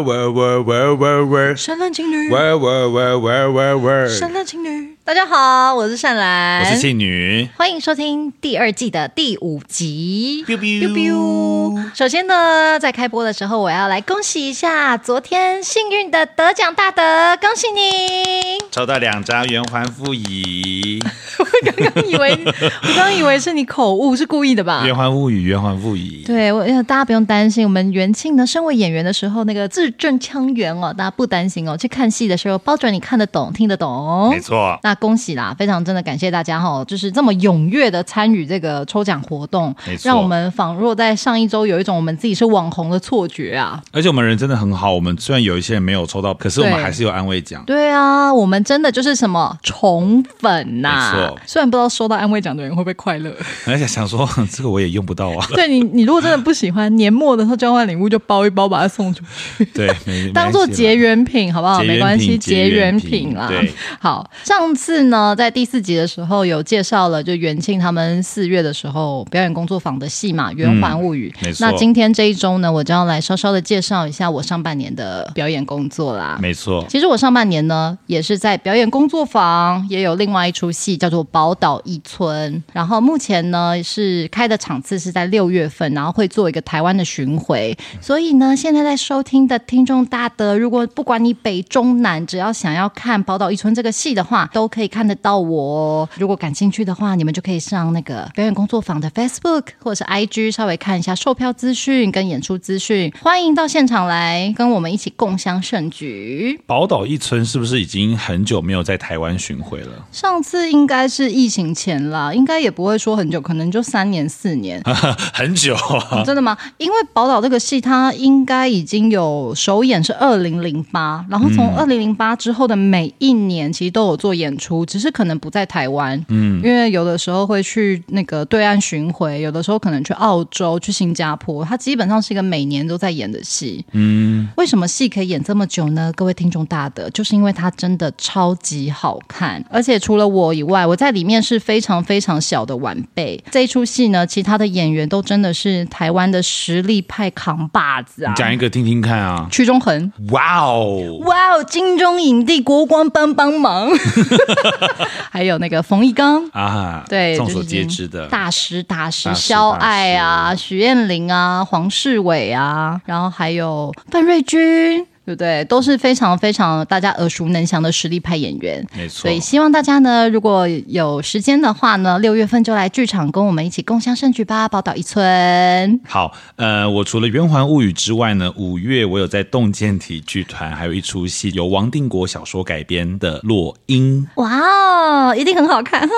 喂喂喂喂喂喂，善男信女。喂喂喂喂喂喂，善男信女。大家好，我是善兰，我是信女，欢迎收听第二季的第五集。biu biu biu 首先呢，在开播的时候，我要来恭喜一下昨天幸运的得奖大德，恭喜你抽到两张圆环附椅。我刚刚以为，我刚刚以为是你口误，是故意的吧？圆环物语，圆环物语。对，我大家不用担心，我们元庆呢，身为演员的时候，那个字正腔圆哦，大家不担心哦。去看戏的时候，包准你看得懂，听得懂。没错。那恭喜啦，非常真的感谢大家哈，就是这么踊跃的参与这个抽奖活动，让我们仿若在上一周有一种我们自己是网红的错觉啊。而且我们人真的很好，我们虽然有一些人没有抽到，可是我们还是有安慰奖。对啊，我们真的就是什么宠粉呐、啊。没错。虽然不知道收到安慰奖的人会不会快乐，而且想说 这个我也用不到啊。对你，你如果真的不喜欢，年末的时候交换礼物就包一包，把它送出去。对，当做结缘品好不好？没关系，结缘品，品啦。对，好，上次呢。在第四集的时候有介绍了，就元庆他们四月的时候表演工作坊的戏嘛《圆环物语》嗯。没错。那今天这一周呢，我就要来稍稍的介绍一下我上半年的表演工作啦。没错。其实我上半年呢，也是在表演工作坊，也有另外一出戏叫做《宝岛一村》。然后目前呢是开的场次是在六月份，然后会做一个台湾的巡回。所以呢，现在在收听的听众大德，如果不管你北中南，只要想要看《宝岛一村》这个戏的话，都可以看得到我。如果感兴趣的话，你们就可以上那个表演工作坊的 Facebook 或者是 IG，稍微看一下售票资讯跟演出资讯。欢迎到现场来跟我们一起共襄盛举。宝岛一村是不是已经很久没有在台湾巡回了？上次应该是疫情前啦，应该也不会说很久，可能就三年四年。很久啊？真的吗？因为宝岛这个戏，它应该已经有首演是二零零八，然后从二零零八之后的每一年，其实都有做演出，只是可能不在台湾。嗯，因为有的时候会去那个对岸巡回，有的时候可能去澳洲、去新加坡，它基本上是一个每年都在演的戏。嗯，为什么戏可以演这么久呢？各位听众大德，就是因为它真的超级好看，而且除了我以外，我在里面是非常非常小的晚辈。这一出戏呢，其他的演员都真的是台湾的实力派扛把子啊！讲一个听听看啊！屈中恒，哇哦，哇哦，金钟影帝国光帮帮忙，还有那个冯一刚。啊，对，众所皆知的。大师大师肖爱啊，许艳玲啊，黄世伟啊，然后还有范瑞君。对不对？都是非常非常大家耳熟能详的实力派演员，没错。所以希望大家呢，如果有时间的话呢，六月份就来剧场跟我们一起共襄盛举吧，宝岛一村。好，呃，我除了圆环物语之外呢，五月我有在洞见体剧团，还有一出戏由王定国小说改编的《落英》。哇哦，一定很好看！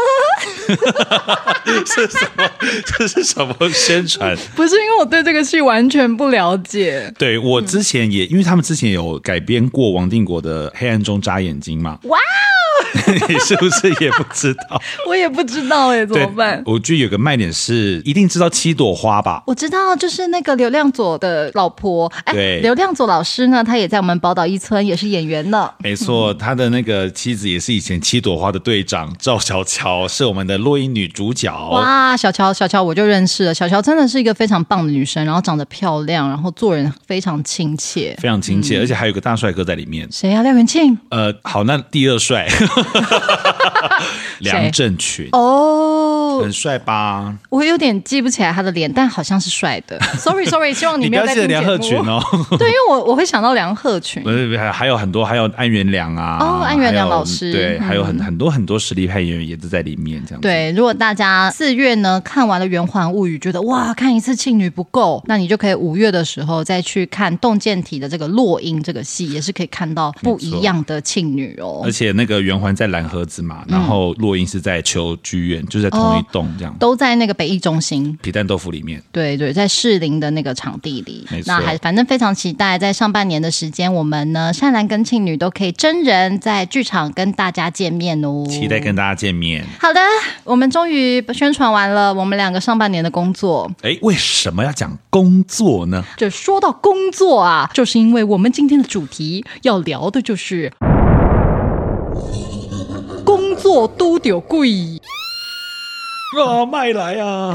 这是什么？这是什么宣传？不是因为我对这个戏完全不了解。对，我之前也，嗯、因为他们之前有。有改编过王定国的《黑暗中眨眼睛》吗？哇！你是不是也不知道？我也不知道哎，怎么办？我觉得有个卖点是，一定知道七朵花吧？我知道，就是那个刘亮佐的老婆。哎，对，刘亮佐老师呢，他也在我们宝岛一村也是演员呢。没错，他的那个妻子也是以前七朵花的队长赵小乔，是我们的落英女主角。哇，小乔，小乔我就认识了。小乔真的是一个非常棒的女生，然后长得漂亮，然后做人非常亲切，非常亲切，嗯、而且还有个大帅哥在里面。谁呀、啊？廖元庆。呃，好，那第二帅。梁振群哦，很帅吧？我有点记不起来他的脸，但好像是帅的。Sorry，Sorry，希望你不要记得梁鹤群哦。对，因为我我会想到梁鹤群。不是，还还有很多，还有安元良啊。哦，安元良老师。对，还有很很多很多实力派演员也都在里面，这样子。对，如果大家四月呢看完了《圆环物语》，觉得哇，看一次庆女不够，那你就可以五月的时候再去看洞见体的这个《落英》这个戏，也是可以看到不一样的庆女哦。而且那个圆环在蓝盒子嘛。然后落英是在秋剧院，就在同一栋这样，哦，都在那个北艺中心皮蛋豆腐里面。对对，在士林的那个场地里。那还反正非常期待，在上半年的时间，我们呢善男跟庆女都可以真人在剧场跟大家见面哦。期待跟大家见面。好的，我们终于宣传完了我们两个上半年的工作。哎，为什么要讲工作呢？这说到工作啊，就是因为我们今天的主题要聊的就是。工作都丢贵。啊，卖来啊！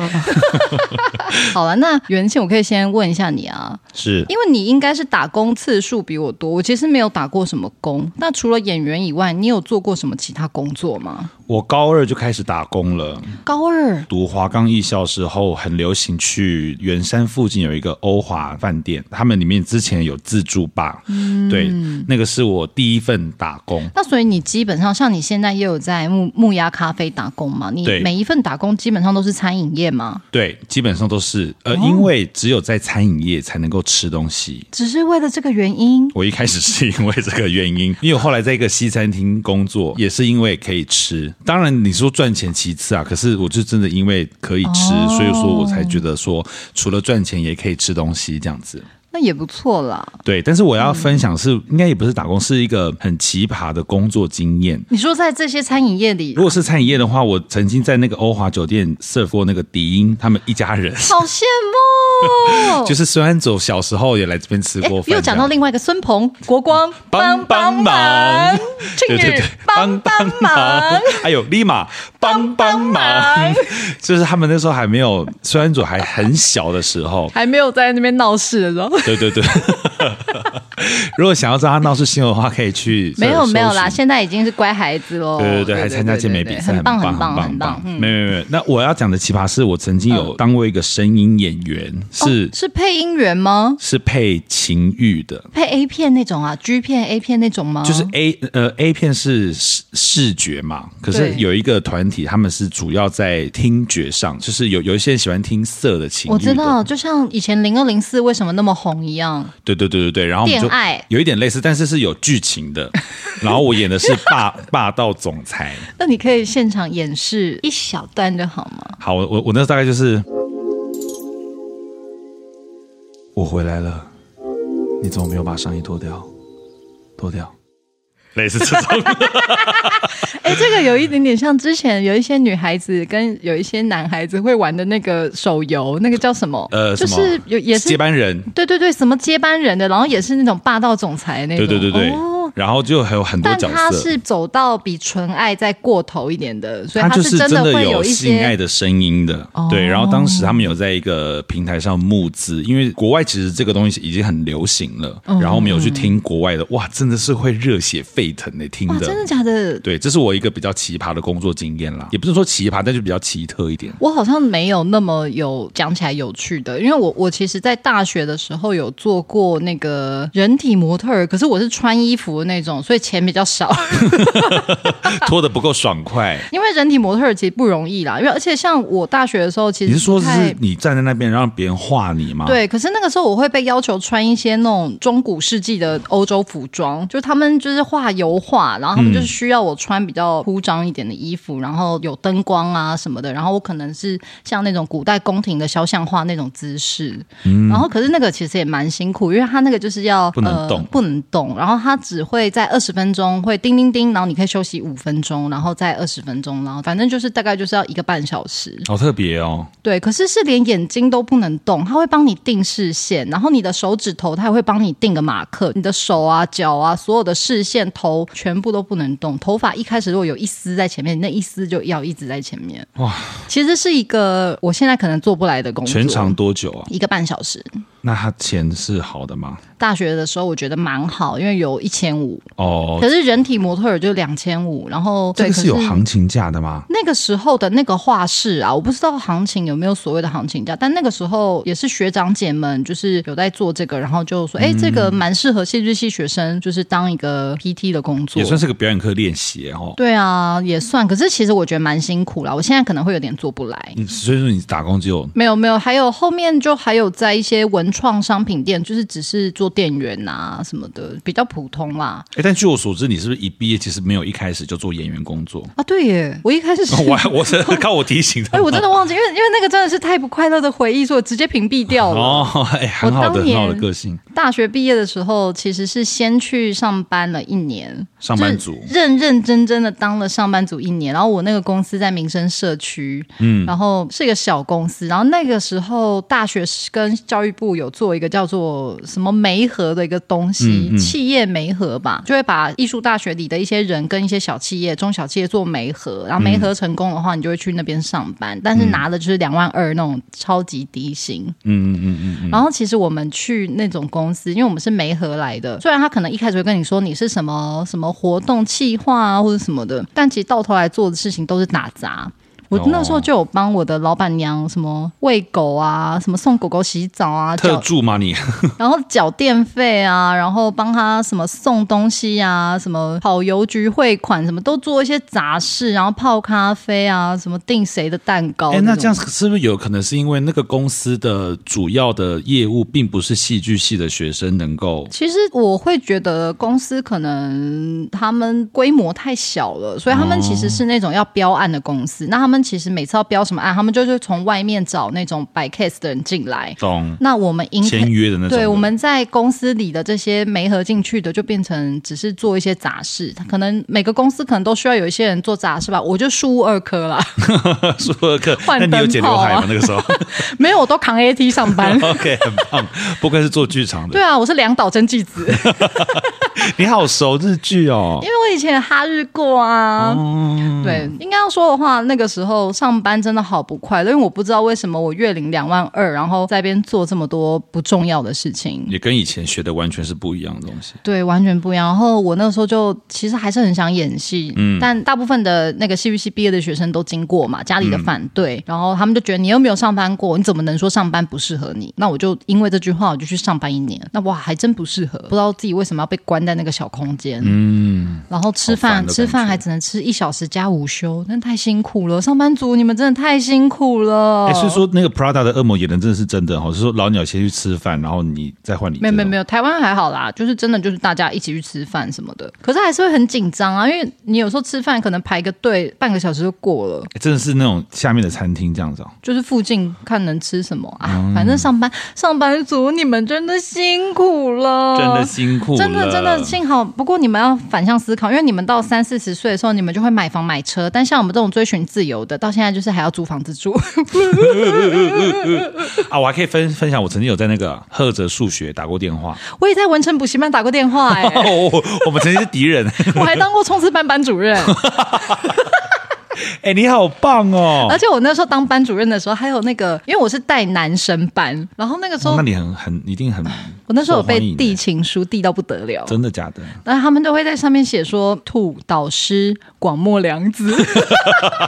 好了，那元庆，我可以先问一下你啊，是因为你应该是打工次数比我多，我其实没有打过什么工。那除了演员以外，你有做过什么其他工作吗？我高二就开始打工了。高二读华冈艺校时候，很流行去圆山附近有一个欧华饭店，他们里面之前有自助吧。嗯，对，那个是我第一份打工。那所以你基本上像你现在也有在木木鸭咖啡打工嘛？你每一份打工基本上都是餐饮业吗？对，基本上都是。呃，哦、因为只有在餐饮业才能够吃东西，只是为了这个原因。我一开始是因为这个原因，因为我后来在一个西餐厅工作，也是因为可以吃。当然你说赚钱其次啊，可是我就真的因为可以吃，哦、所以说我才觉得说除了赚钱也可以吃东西这样子。那也不错啦。对，但是我要分享是，嗯、应该也不是打工，是一个很奇葩的工作经验。你说在这些餐饮业里，如果是餐饮业的话，我曾经在那个欧华酒店 serve 过那个迪英他们一家人，好羡慕。就是孙安佐小时候也来这边吃过饭。又讲到另外一个孙鹏、国光，帮帮忙，对对对，帮帮忙，还有立马帮帮忙，就是他们那时候还没有孙安佐还很小的时候，还没有在那边闹事的时候。对对对，如果想要知道他闹出新闻的话，可以去。没有没有啦，现在已经是乖孩子喽。对对对，还参加健美比赛，很棒很棒很棒。没有没有没有，那我要讲的奇葩是我曾经有当过一个声音演员，是是配音员吗？是配情欲的，配 A 片那种啊，G 片 A 片那种吗？就是 A 呃 A 片是视视觉嘛，可是有一个团体他们是主要在听觉上，就是有有一些人喜欢听色的情。我知道，就像以前零二零四为什么那么红。一样，对对对对对，然后我们就有一点类似，但是是有剧情的。然后我演的是霸霸道总裁。那你可以现场演示一小段就好吗？好，我我我那大概就是，我回来了，你怎么没有把上衣脱掉？脱掉。类似这种，哎，这个有一点点像之前有一些女孩子跟有一些男孩子会玩的那个手游，那个叫什么？呃，就是有也是接班人，对对对，什么接班人的，然后也是那种霸道总裁那种，对对对对。哦然后就还有很多角色，但他是走到比纯爱再过头一点的，所以他是真的会有性爱的声音的。哦、对，然后当时他们有在一个平台上募资，因为国外其实这个东西已经很流行了。嗯、然后我们有去听国外的，哇，真的是会热血沸腾的听的，真的假的？对，这是我一个比较奇葩的工作经验啦，也不是说奇葩，但就比较奇特一点。我好像没有那么有讲起来有趣的，因为我我其实在大学的时候有做过那个人体模特儿，可是我是穿衣服的那种，所以钱。比较少，脱的不够爽快。因为人体模特儿其实不容易啦，因为而且像我大学的时候，其实你是说是你站在那边让别人画你吗？对，可是那个时候我会被要求穿一些那种中古世纪的欧洲服装，就他们就是画油画，然后他们就是需要我穿比较铺张一点的衣服，然后有灯光啊什么的，然后我可能是像那种古代宫廷的肖像画那种姿势，嗯，然后可是那个其实也蛮辛苦，因为他那个就是要不能动，呃，不能动，然后他只会在二十分钟。会叮叮叮，然后你可以休息五分钟，然后再二十分钟，然后反正就是大概就是要一个半小时。好特别哦。对，可是是连眼睛都不能动，它会帮你定视线，然后你的手指头它也会帮你定个马克，你的手啊、脚啊，所有的视线、头全部都不能动。头发一开始如果有一丝在前面，那一丝就要一直在前面。哇，其实是一个我现在可能做不来的工作。全长多久啊？一个半小时。那他钱是好的吗？大学的时候我觉得蛮好，因为有一千五哦。可是人体模特儿就两千五，然后这个是有行情价的吗？那个时候的那个画室啊，我不知道行情有没有所谓的行情价，但那个时候也是学长姐们就是有在做这个，然后就说，哎、嗯，这个蛮适合戏剧系学生，就是当一个 PT 的工作，也算是个表演课练习哦。对啊，也算。可是其实我觉得蛮辛苦啦，我现在可能会有点做不来。嗯，所以说你打工就没有没有，还有后面就还有在一些文创商品店。就是只是做店员啊什么的，比较普通啦。哎，但据我所知，你是不是一毕业其实没有一开始就做演员工作啊？对耶，我一开始是 我我是 靠我提醒的。哎，我真的忘记，因为因为那个真的是太不快乐的回忆，所以我直接屏蔽掉了。哦，哎，很好的很好的个性。大学毕业的时候，其实是先去上班了一年，上班族认认真真的当了上班族一年。然后我那个公司在民生社区，嗯，然后是一个小公司。然后那个时候，大学跟教育部有做一个叫做什么媒合的一个东西，嗯嗯企业媒合吧，就会把艺术大学里的一些人跟一些小企业、中小企业做媒合，然后媒合成功的话，你就会去那边上班，但是拿的就是两万二那种超级低薪。嗯嗯嗯嗯。然后其实我们去那种公司，因为我们是媒合来的，虽然他可能一开始会跟你说你是什么什么活动企划啊或者什么的，但其实到头来做的事情都是打杂。我那时候就有帮我的老板娘什么喂狗啊，什么送狗狗洗澡啊，特助吗你？然后缴电费啊，然后帮他什么送东西啊，什么跑邮局汇款，什么都做一些杂事，然后泡咖啡啊，什么订谁的蛋糕。哎，那这样是不是有可能是因为那个公司的主要的业务并不是戏剧系的学生能够？其实我会觉得公司可能他们规模太小了，所以他们其实是那种要标案的公司，哦、那他们。其实每次要标什么案，他们就是从外面找那种摆 case 的人进来。懂。那我们应签约的那种的。对，我们在公司里的这些没合进去的，就变成只是做一些杂事。可能每个公司可能都需要有一些人做杂事吧。我就输入二科啦，输入二科。换你有剪刘海吗？那个时候 没有，我都扛 AT 上班。OK，很棒。不愧是做剧场的。对啊，我是两岛真纪子。你好熟日剧哦，因为我以前哈日过啊。嗯、对，应该要说的话，那个时候。上班真的好不快乐，因为我不知道为什么我月领两万二，然后在那边做这么多不重要的事情，也跟以前学的完全是不一样的东西。对，完全不一样。然后我那个时候就其实还是很想演戏，嗯，但大部分的那个戏剧系毕业的学生都经过嘛，家里的反对，嗯、然后他们就觉得你又没有上班过，你怎么能说上班不适合你？那我就因为这句话，我就去上班一年。那哇，还真不适合，不知道自己为什么要被关在那个小空间，嗯，然后吃饭吃饭还只能吃一小时加午休，那太辛苦了。上班族，你们真的太辛苦了。哎，所以说那个 Prada 的恶魔演的真的是真的哈，是说老鸟先去吃饭，然后你再换你。没有没有没有，台湾还好啦，就是真的就是大家一起去吃饭什么的，可是还是会很紧张啊，因为你有时候吃饭可能排个队半个小时就过了。真的是那种下面的餐厅这样子，就是附近看能吃什么啊，嗯、反正上班上班族你们真的辛苦了，真的辛苦了，真的真的幸好。不过你们要反向思考，因为你们到三四十岁的时候，你们就会买房买车，但像我们这种追寻自由的，到现在就是还要租房子住 啊！我还可以分分享，我曾经有在那个赫哲数学打过电话，我也在文成补习班打过电话、欸，哎，我们曾经是敌人，我还当过冲刺班班主任。哎、欸，你好棒哦！而且我那时候当班主任的时候，还有那个，因为我是带男生班，然后那个时候，哦、那你很很一定很，我那时候有被递情书递到不得了，真的假的？那他们都会在上面写说“兔导师广末凉子”，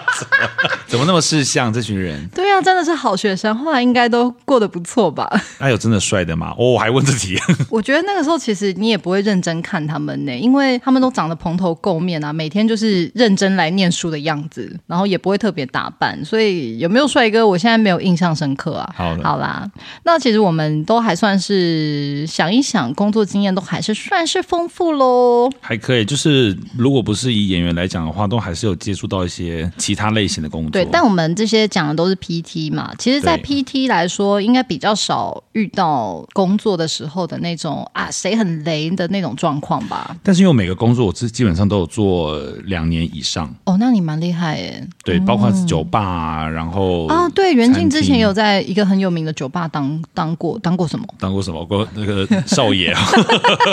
怎么那么识相？这群人？对啊，真的是好学生，后来应该都过得不错吧？那有真的帅的吗？哦，我还问自己。我觉得那个时候其实你也不会认真看他们呢，因为他们都长得蓬头垢面啊，每天就是认真来念书的样子。然后也不会特别打扮，所以有没有帅哥，我现在没有印象深刻啊。好，好啦，那其实我们都还算是想一想，工作经验都还是算是丰富喽。还可以，就是如果不是以演员来讲的话，都还是有接触到一些其他类型的工作。对，但我们这些讲的都是 PT 嘛，其实，在 PT 来说，应该比较少遇到工作的时候的那种啊，谁很雷的那种状况吧。但是因为每个工作，我基基本上都有做两年以上。哦，那你蛮厉害耶。对，包括酒吧然后啊，对，袁静之前有在一个很有名的酒吧当当过，当过什么？当过什么？过那个少爷啊，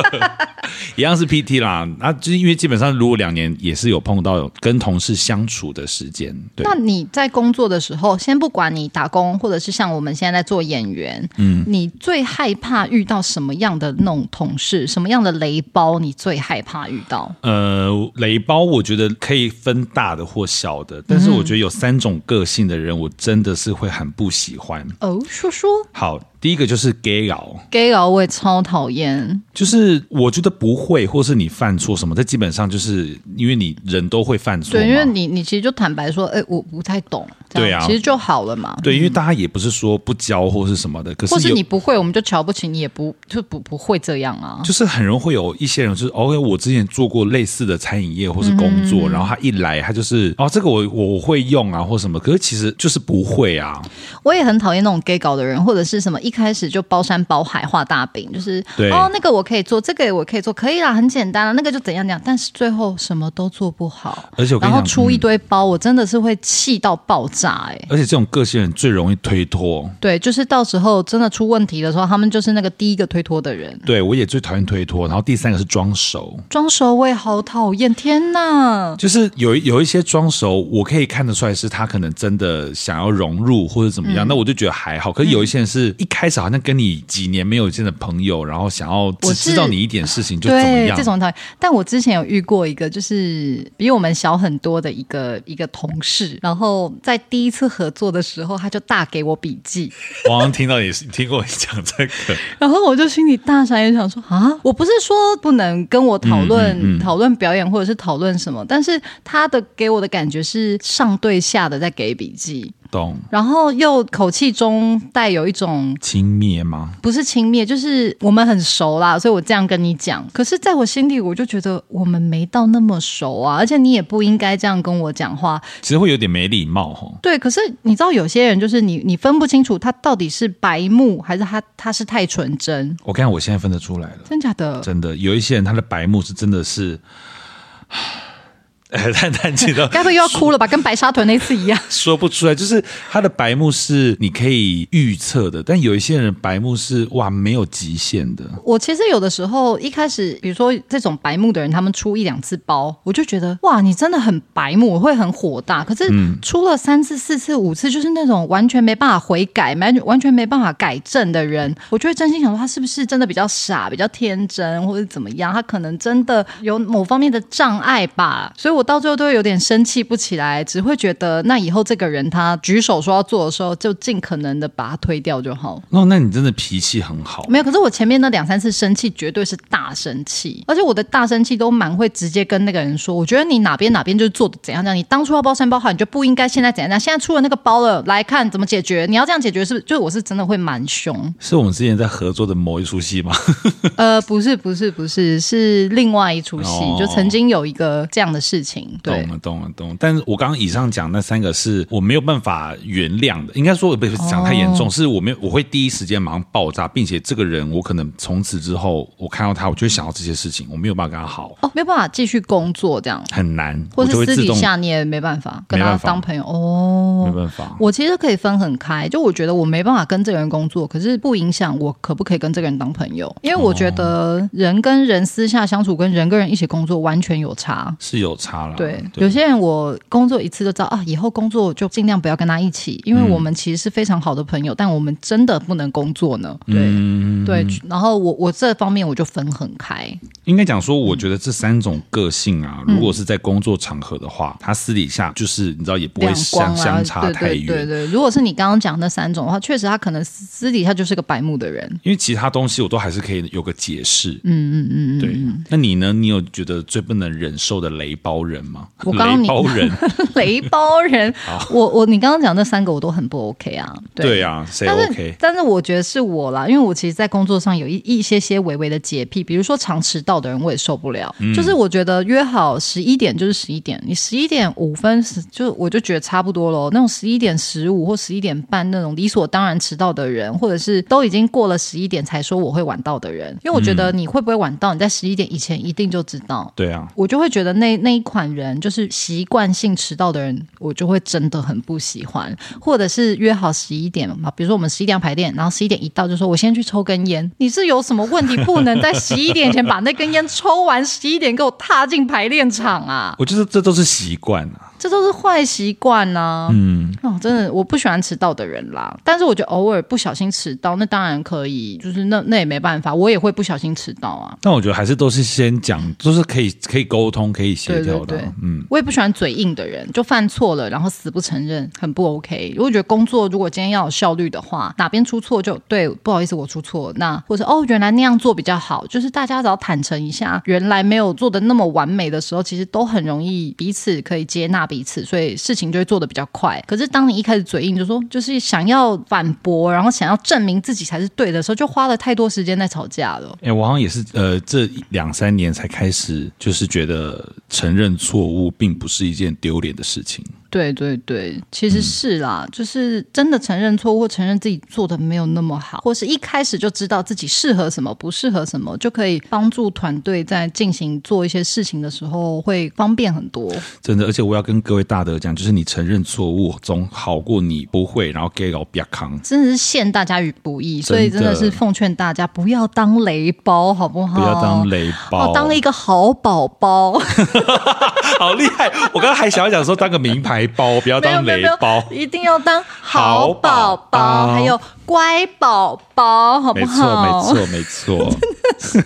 一样是 PT 啦。啊，就是因为基本上如果两年也是有碰到跟同事相处的时间。对，那你在工作的时候，先不管你打工，或者是像我们现在在做演员，嗯，你最害怕遇到什么样的那种同事？什么样的雷包？你最害怕遇到？呃，雷包，我觉得可以分大的或小的。但是我觉得有三种个性的人，我真的是会很不喜欢。哦，说说。好。第一个就是 gay 佬，gay 佬我也超讨厌。就是我觉得不会，或是你犯错什么，这基本上就是因为你人都会犯错。对，因为你你其实就坦白说，哎，我不太懂。对啊，其实就好了嘛。对，因为大家也不是说不教或是什么的，可是或是你不会，我们就瞧不起你，也不就不不会这样啊。就是很容易会有一些人，就是哦，我之前做过类似的餐饮业或是工作，嗯、然后他一来，他就是哦，这个我我会用啊，或什么，可是其实就是不会啊。我也很讨厌那种 gay 搞的人，或者是什么一开始就包山包海画大饼，就是对哦，那个我可以做，这个我可以做，可以啦，很简单了，那个就怎样怎样，但是最后什么都做不好，而且然后出一堆包，嗯、我真的是会气到爆炸。傻哎、欸。而且这种个性人最容易推脱。对，就是到时候真的出问题的时候，他们就是那个第一个推脱的人。对，我也最讨厌推脱。然后第三个是装熟，装熟我也好讨厌。天哪，就是有有一些装熟，我可以看得出来是他可能真的想要融入或者怎么样，嗯、那我就觉得还好。可是有一些人是一开始好像跟你几年没有见的朋友，然后想要只知道你一点事情就怎么样，对，这种讨厌。但我之前有遇过一个，就是比我们小很多的一个一个同事，然后在第一次合作的时候，他就大给我笔记。我好像听到你听过你讲这个，然后我就心里大傻眼，想说啊，我不是说不能跟我讨论、嗯嗯嗯、讨论表演或者是讨论什么，但是他的给我的感觉是上对下的在给笔记。懂，然后又口气中带有一种轻蔑吗？不是轻蔑，就是我们很熟啦，所以我这样跟你讲。可是，在我心里，我就觉得我们没到那么熟啊，而且你也不应该这样跟我讲话。其实会有点没礼貌哈。对，可是你知道，有些人就是你，你分不清楚他到底是白目还是他他是太纯真。我看我现在分得出来了，真假的？真的，有一些人他的白目是真的是。哎，叹叹气的，该不会又要哭了吧？跟白沙屯那次一样，说不出来。就是他的白目是你可以预测的，但有一些人白目是哇，没有极限的。我其实有的时候一开始，比如说这种白目的人，他们出一两次包，我就觉得哇，你真的很白目，我会很火大。可是出了三次、四次、五次，就是那种完全没办法悔改、完完全没办法改正的人，我就会真心想说，他是不是真的比较傻、比较天真，或者怎么样？他可能真的有某方面的障碍吧。所以。我到最后都会有点生气不起来，只会觉得那以后这个人他举手说要做的时候，就尽可能的把他推掉就好。哦，那你真的脾气很好。没有，可是我前面那两三次生气绝对是大生气，而且我的大生气都蛮会直接跟那个人说，我觉得你哪边哪边就是做的怎样怎样，你当初要包三包好，你就不应该现在怎样怎样，现在出了那个包了，来看怎么解决，你要这样解决是不是？就我是真的会蛮凶。是我们之前在合作的某一出戏吗？呃，不是，不是，不是，是另外一出戏，哦，就曾经有一个这样的事情。懂了，懂了，懂了。但是我刚刚以上讲那三个是我没有办法原谅的，应该说不是讲太严重，哦、是我没有我会第一时间马上爆炸，并且这个人我可能从此之后我看到他，我就会想到这些事情，我没有办法跟他好哦，没有办法继续工作这样。很难，或者私底下你也没办法跟他当朋友。哦，没办法。我其实可以分很开，就我觉得我没办法跟这个人工作，可是不影响我可不可以跟这个人当朋友，因为我觉得人跟人私下相处跟人跟人一起工作完全有差，是有差了。对，对有些人我工作一次就知道啊，以后工作就尽量不要跟他一起，因为我们其实是非常好的朋友，嗯、但我们真的不能工作呢。对、嗯、对，然后我我这方面我就分很开。应该讲说，我觉得这三种个性啊，如果是在工作场合的话，他、嗯、私底下就是你知道也不会相、啊、相差太远。对对对，如果是你刚刚讲那三种的话，确实他可能私底下就是个白目的人。因为其他东西我都还是可以有个解释。嗯嗯嗯嗯，对。那你呢？你有觉得最不能忍受的雷包人吗？我刚刚你。包人，雷包人，我我你刚刚讲那三个我都很不 OK 啊，对，对啊，谁 OK？但是我觉得是我啦，因为我其实，在工作上有一一些些微微的洁癖，比如说常迟到的人，我也受不了。嗯、就是我觉得约好十一点就是十一点，你十一点五分就我就觉得差不多咯。那种十一点十五或十一点半那种理所当然迟到的人，或者是都已经过了十一点才说我会晚到的人，因为我觉得你会不会晚到，你在十一点以前一定就知道。对啊，我就会觉得那那一款款人就是习惯性迟到的人，我就会真的很不喜欢。或者是约好十一点嘛，比如说我们十一点要排练，然后十一点一到就说我先去抽根烟。你是有什么问题，不能在十一点前把那根烟抽完，十一点给我踏进排练场啊？我觉得这都是习惯啊。这都是坏习惯呢。嗯，哦，真的，我不喜欢迟到的人啦。但是我觉得偶尔不小心迟到，那当然可以，就是那那也没办法，我也会不小心迟到啊。但我觉得还是都是先讲，就是可以可以沟通、可以协调的。对对对，嗯，我也不喜欢嘴硬的人，就犯错了然后死不承认，很不 OK。如果觉得工作如果今天要有效率的话，哪边出错就对，不好意思，我出错。那或者哦，原来那样做比较好，就是大家只要坦诚一下，原来没有做的那么完美的时候，其实都很容易彼此可以接纳彼此，所以。事情就会做的比较快，可是当你一开始嘴硬，就说就是想要反驳，然后想要证明自己才是对的时候，就花了太多时间在吵架了。哎、欸，我好像也是，呃，这两三年才开始，就是觉得承认错误并不是一件丢脸的事情。对对对，其实是啦，嗯、就是真的承认错误或承认自己做的没有那么好，或是一开始就知道自己适合什么，不适合什么，就可以帮助团队在进行做一些事情的时候会方便很多。真的，而且我要跟各位大德讲，就是你承认错误总好过你不会，然后给老别扛。真的是陷大家于不义，所以真的是奉劝大家不要当雷包，好不好？不要当雷包，哦、当一个好宝宝，好厉害！我刚刚还想要讲说当个名牌包，不要当雷包，一定要当好宝宝，还有。乖宝宝，好不好？没错，没错，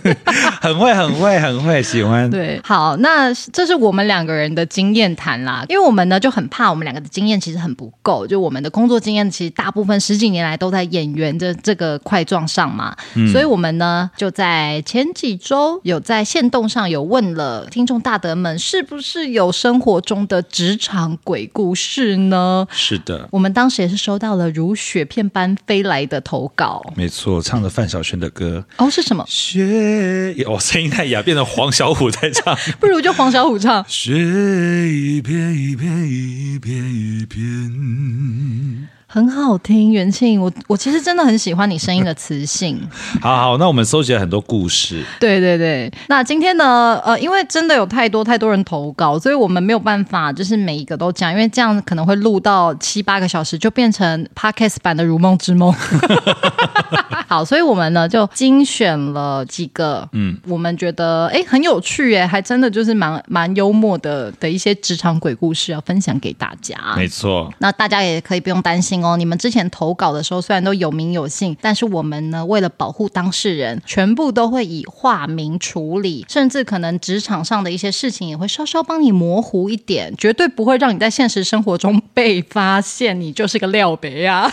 没错，很会，很会，很会，喜欢。对，好，那这是我们两个人的经验谈啦。因为我们呢就很怕我们两个的经验其实很不够，就我们的工作经验其实大部分十几年来都在演员的这个块状上嘛，嗯、所以我们呢就在前几周有在线动上有问了听众大德们，是不是有生活中的职场鬼故事呢？是的，我们当时也是收到了如雪片般飞来。来的投稿，没错，唱着范晓萱的歌哦，是什么？雪，哦、声音太哑，变成黄小琥在唱，不如就黄小琥唱。雪一片一片一片一片。很好听，元庆，我我其实真的很喜欢你声音的磁性。好好，那我们收集了很多故事。对对对，那今天呢，呃，因为真的有太多太多人投稿，所以我们没有办法就是每一个都讲，因为这样可能会录到七八个小时，就变成 Podcast 版的《如梦之梦》。好，所以我们呢就精选了几个，嗯，我们觉得哎很有趣耶，还真的就是蛮蛮幽默的的一些职场鬼故事要分享给大家。没错，那大家也可以不用担心。哦，你们之前投稿的时候虽然都有名有姓，但是我们呢，为了保护当事人，全部都会以化名处理，甚至可能职场上的一些事情也会稍稍帮你模糊一点，绝对不会让你在现实生活中被发现你就是个料别呀。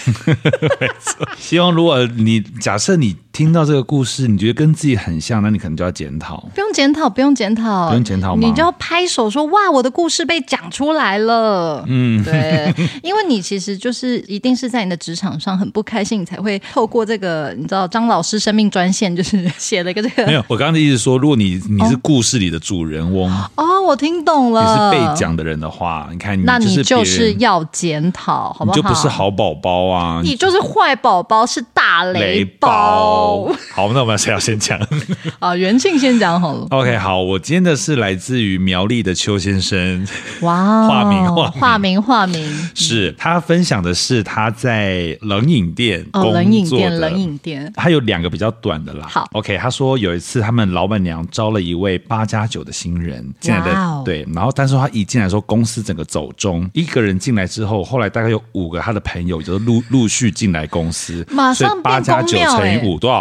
希望如果你假设你听到这个故事，你觉得跟自己很像，那你可能就要检讨。不用检讨，不用检讨，不用检讨吗？你就要拍手说：“哇，我的故事被讲出来了。”嗯，对，因为你其实就是。一定是在你的职场上很不开心，你才会透过这个，你知道张老师生命专线就是写了一个这个。没有，我刚刚的意思说，如果你 你是故事里的主人翁哦，哦，我听懂了，你是被讲的人的话，你看你，那你就是要检讨，好不好？你就不是好宝宝啊，你就是坏宝宝，是大雷包。雷包好，那我们谁要先讲？啊，元庆先讲好了。OK，好，我今天的是来自于苗栗的邱先生。哇，化名化化名化名，是他分享的是他在。冷饮店工冷饮店，冷饮店，他有两个比较短的啦。好，OK，他说有一次他们老板娘招了一位八加九的新人进来的，哦，对，然后但是他一进来说公司整个走中，一个人进来之后，后来大概有五个他的朋友就陆陆续进来公司，马上八加九乘以五多少？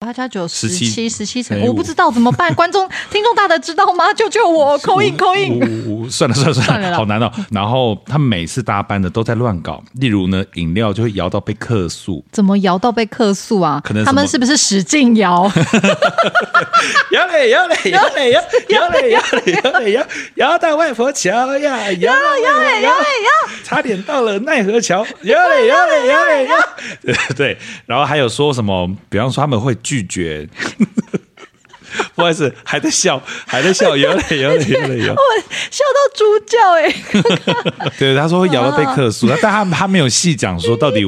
八加九十七十七乘，我不知道怎么办。观众、听众大的知道吗？救救我！扣印扣印。算了算了算了，好难哦。然后他们每次搭班的都在乱搞，例如呢，饮料就会摇到被客诉。怎么摇到被客诉啊？可能他们是不是使劲摇？摇嘞摇嘞摇嘞摇，摇嘞摇嘞摇嘞摇，摇到外婆桥呀！摇摇嘞摇嘞摇，差点到了奈何桥。摇嘞摇嘞摇嘞摇。对，然后还有说什么？比方说他们会。拒绝，不好意思，还在笑，还在笑，有点有点有点有，我 笑到猪叫哎！对，他说会摇到被克诉，但他他没有细讲说到底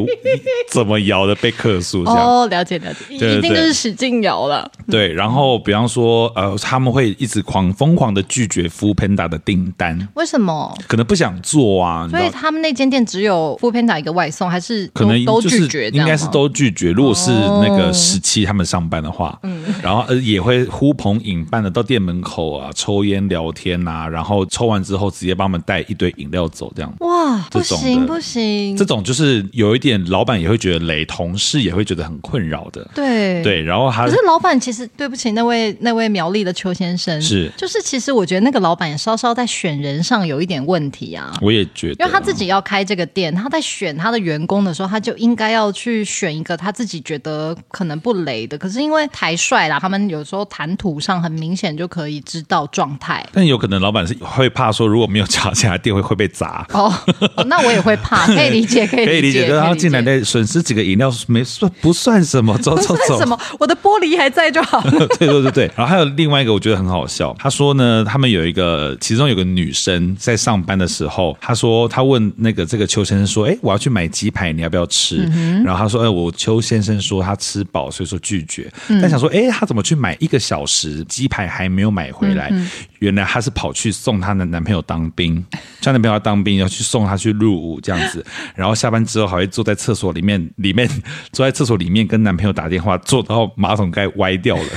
怎么摇的被克诉。哦，了解了解，一定就是使劲摇了。对，然后比方说，呃，他们会一直狂疯狂的拒绝 Foodpanda 的订单，为什么？可能不想做啊。所以他们那间店只有 Foodpanda 一个外送，还是可能都拒绝？应该是都拒绝。如果是那个时期他们上班的话，嗯，然后呃也会呼朋引伴的到店门口啊抽烟聊天啊，然后抽完之后直接帮他们带一堆饮料走，这样。哇，不行不行，这种就是有一点老板也会觉得累，同事也会觉得很困扰的，对。对，然后他可是老板其实对不起那位那位苗栗的邱先生，是。就是其实我觉得那个老板也稍稍在选人上有一点问题啊，我也觉得，因为他自己要开这个店，他在选他的员工的时候，他就应该要去选一个他自己觉得可能不雷的，可是因为台帅啦，他们有时候谈吐。上很明显就可以知道状态。但有可能老板是会怕说，如果没有吵起来，店会会被砸。哦，那我也会怕，可以理解，可以可以理解。就是他进来的损失几个饮料，没算不算什么，走 走走。什么？我的玻璃还在就好了。对对对对。然后还有另外一个，我觉得很好笑。他说呢，他们有一个，其中有个女生在上班的时候，他说他问那个这个邱先生说：“哎，我要去买鸡排，你要不要吃？”嗯、然后他说：“哎，我邱先生说他吃饱，所以说拒绝。嗯”但想说：“哎，他怎么去买一个小时鸡排还没有买回来？”嗯嗯、原来她是跑去送她的男朋友当兵，她男朋友要当兵，要去送她去入伍这样子。然后下班之后还会坐在厕所里面，里面坐在厕所里面跟男朋友打电话，坐到马桶盖歪掉了。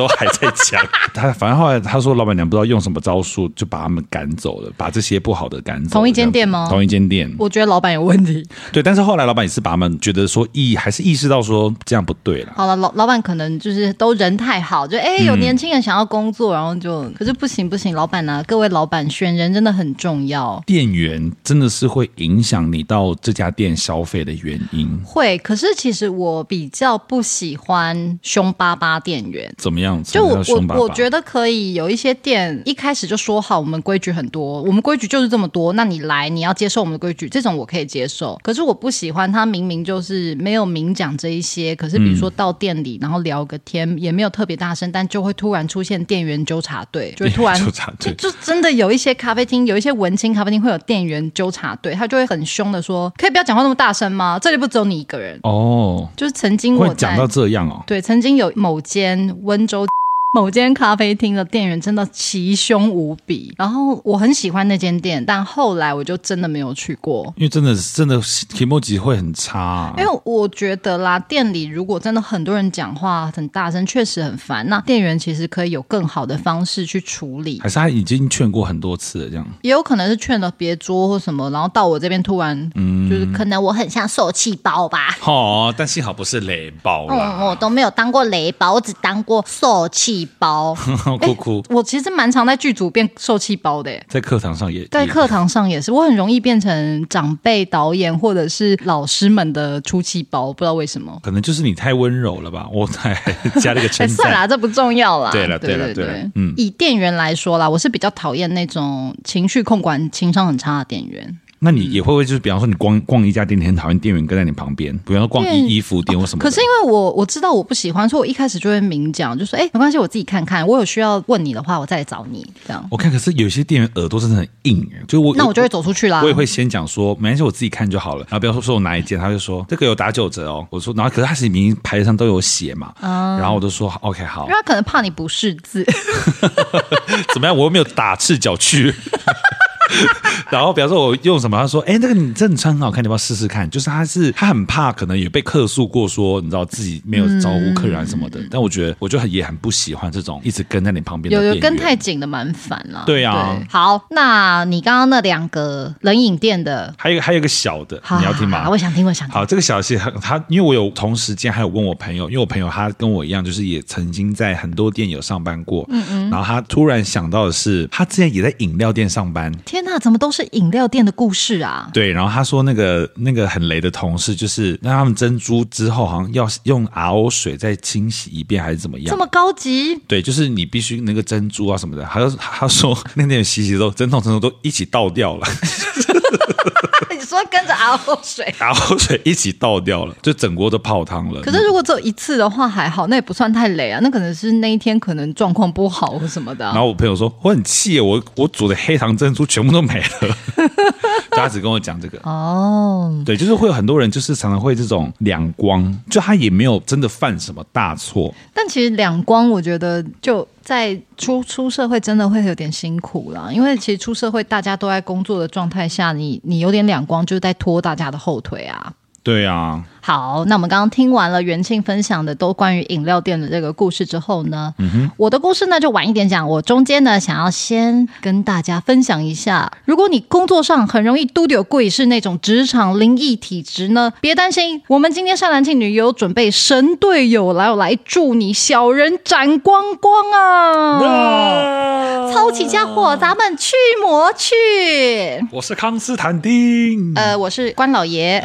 都还在讲，他反正后来他说，老板娘不知道用什么招数，就把他们赶走了，把这些不好的赶走。同一间店吗？同一间店。我觉得老板有问题。对，但是后来老板也是把他们觉得说意还是意识到说这样不对了。好了，老老板可能就是都人太好，就哎有年轻人想要工作，嗯、然后就可是不行不行，老板呢、啊？各位老板选人真的很重要。店员真的是会影响你到这家店消费的原因。会，可是其实我比较不喜欢凶巴巴店员。怎么样？就我我我觉得可以有一些店一开始就说好，我们规矩很多，我们规矩就是这么多，那你来你要接受我们的规矩，这种我可以接受。可是我不喜欢他明明就是没有明讲这一些，可是比如说到店里然后聊个天，也没有特别大声，但就会突然出现店员纠察队，就会突然纠察队，就就真的有一些咖啡厅，有一些文青咖啡厅会有店员纠察队，他就会很凶的说，可以不要讲话那么大声吗？这里不只有你一个人哦。就是曾经我讲到这样哦，对，曾经有某间温州。old 某间咖啡厅的店员真的奇凶无比，然后我很喜欢那间店，但后来我就真的没有去过，因为真的是真的体貌级会很差啊。因为我觉得啦，店里如果真的很多人讲话很大声，确实很烦。那店员其实可以有更好的方式去处理，还是他已经劝过很多次了，这样也有可能是劝了别桌或什么，然后到我这边突然，嗯，就是可能我很像受气包吧。哦，但幸好不是雷包啦。嗯，我都没有当过雷包，我只当过受气。包哭哭，我其实蛮常在剧组变受气包的，在课堂上也，在课堂上也是，我很容易变成长辈、导演或者是老师们的出气包，不知道为什么，可能就是你太温柔了吧？我太加了一个称赞，算了，这不重要啦。对了，对了，对了，嗯，以店员来说啦，我是比较讨厌那种情绪控管、情商很差的店员。那你也会不会就是，比方说你逛逛一家店，你很讨厌店员跟在你旁边，比方说逛衣衣服店或什么？可是因为我我知道我不喜欢，所以我一开始就会明讲，就说哎，没关系，我自己看看。我有需要问你的话，我再来找你。这样。我看，可是有些店员耳朵真的很硬，就我那我就会走出去啦。我也会先讲说，没关系，我自己看就好了。然后比方说说我拿一件，他就说这个有打九折哦。我说，然后可是他是明明牌子上都有写嘛，嗯、然后我就说 OK 好。因为他可能怕你不识字。怎么样？我又没有打赤脚去。然后，比方说，我用什么？他说：“哎，那个你真的穿很好看，你要不要试试看？”就是他是他很怕，可能也被客诉过，说你知道自己没有招呼客人什么的。嗯、但我觉得，我就也很不喜欢这种一直跟在你旁边的。有有跟太紧的蛮烦了。对啊对。好，那你刚刚那两个冷饮店的，还有还有一个小的，你要听吗？我想听，我想听。好，这个小戏他，因为我有同时间还有问我朋友，因为我朋友他跟我一样，就是也曾经在很多店有上班过。嗯嗯。然后他突然想到的是，他之前也在饮料店上班。那怎么都是饮料店的故事啊？对，然后他说那个那个很雷的同事，就是让他们珍珠之后好像要用 RO 水再清洗一遍，还是怎么样？这么高级？对，就是你必须那个珍珠啊什么的。他说 他说那天洗洗都整桶珍珠都一起倒掉了。你说跟着 RO 水，RO 水一起倒掉了，就整锅都泡汤了。可是如果只有一次的话还好，那也不算太累啊。那可能是那一天可能状况不好或什么的啊。然后我朋友说我很气，我我煮的黑糖珍珠全部都没了。他只跟我讲这个哦，对，就是会有很多人就是常常会这种两光，就他也没有真的犯什么大错。但其实两光，我觉得就在出出社会真的会有点辛苦啦，因为其实出社会大家都在工作的状态下，你你有点两光，就是在拖大家的后腿啊。对啊。好，那我们刚刚听完了元庆分享的都关于饮料店的这个故事之后呢，嗯哼，我的故事呢就晚一点讲。我中间呢想要先跟大家分享一下，如果你工作上很容易嘟丢贵，是那种职场灵异体质呢，别担心，我们今天善男信女有准备神队友来来助你小人斩光光啊！哇操起家伙，咱们驱魔去！我是康斯坦丁，呃，我是关老爷。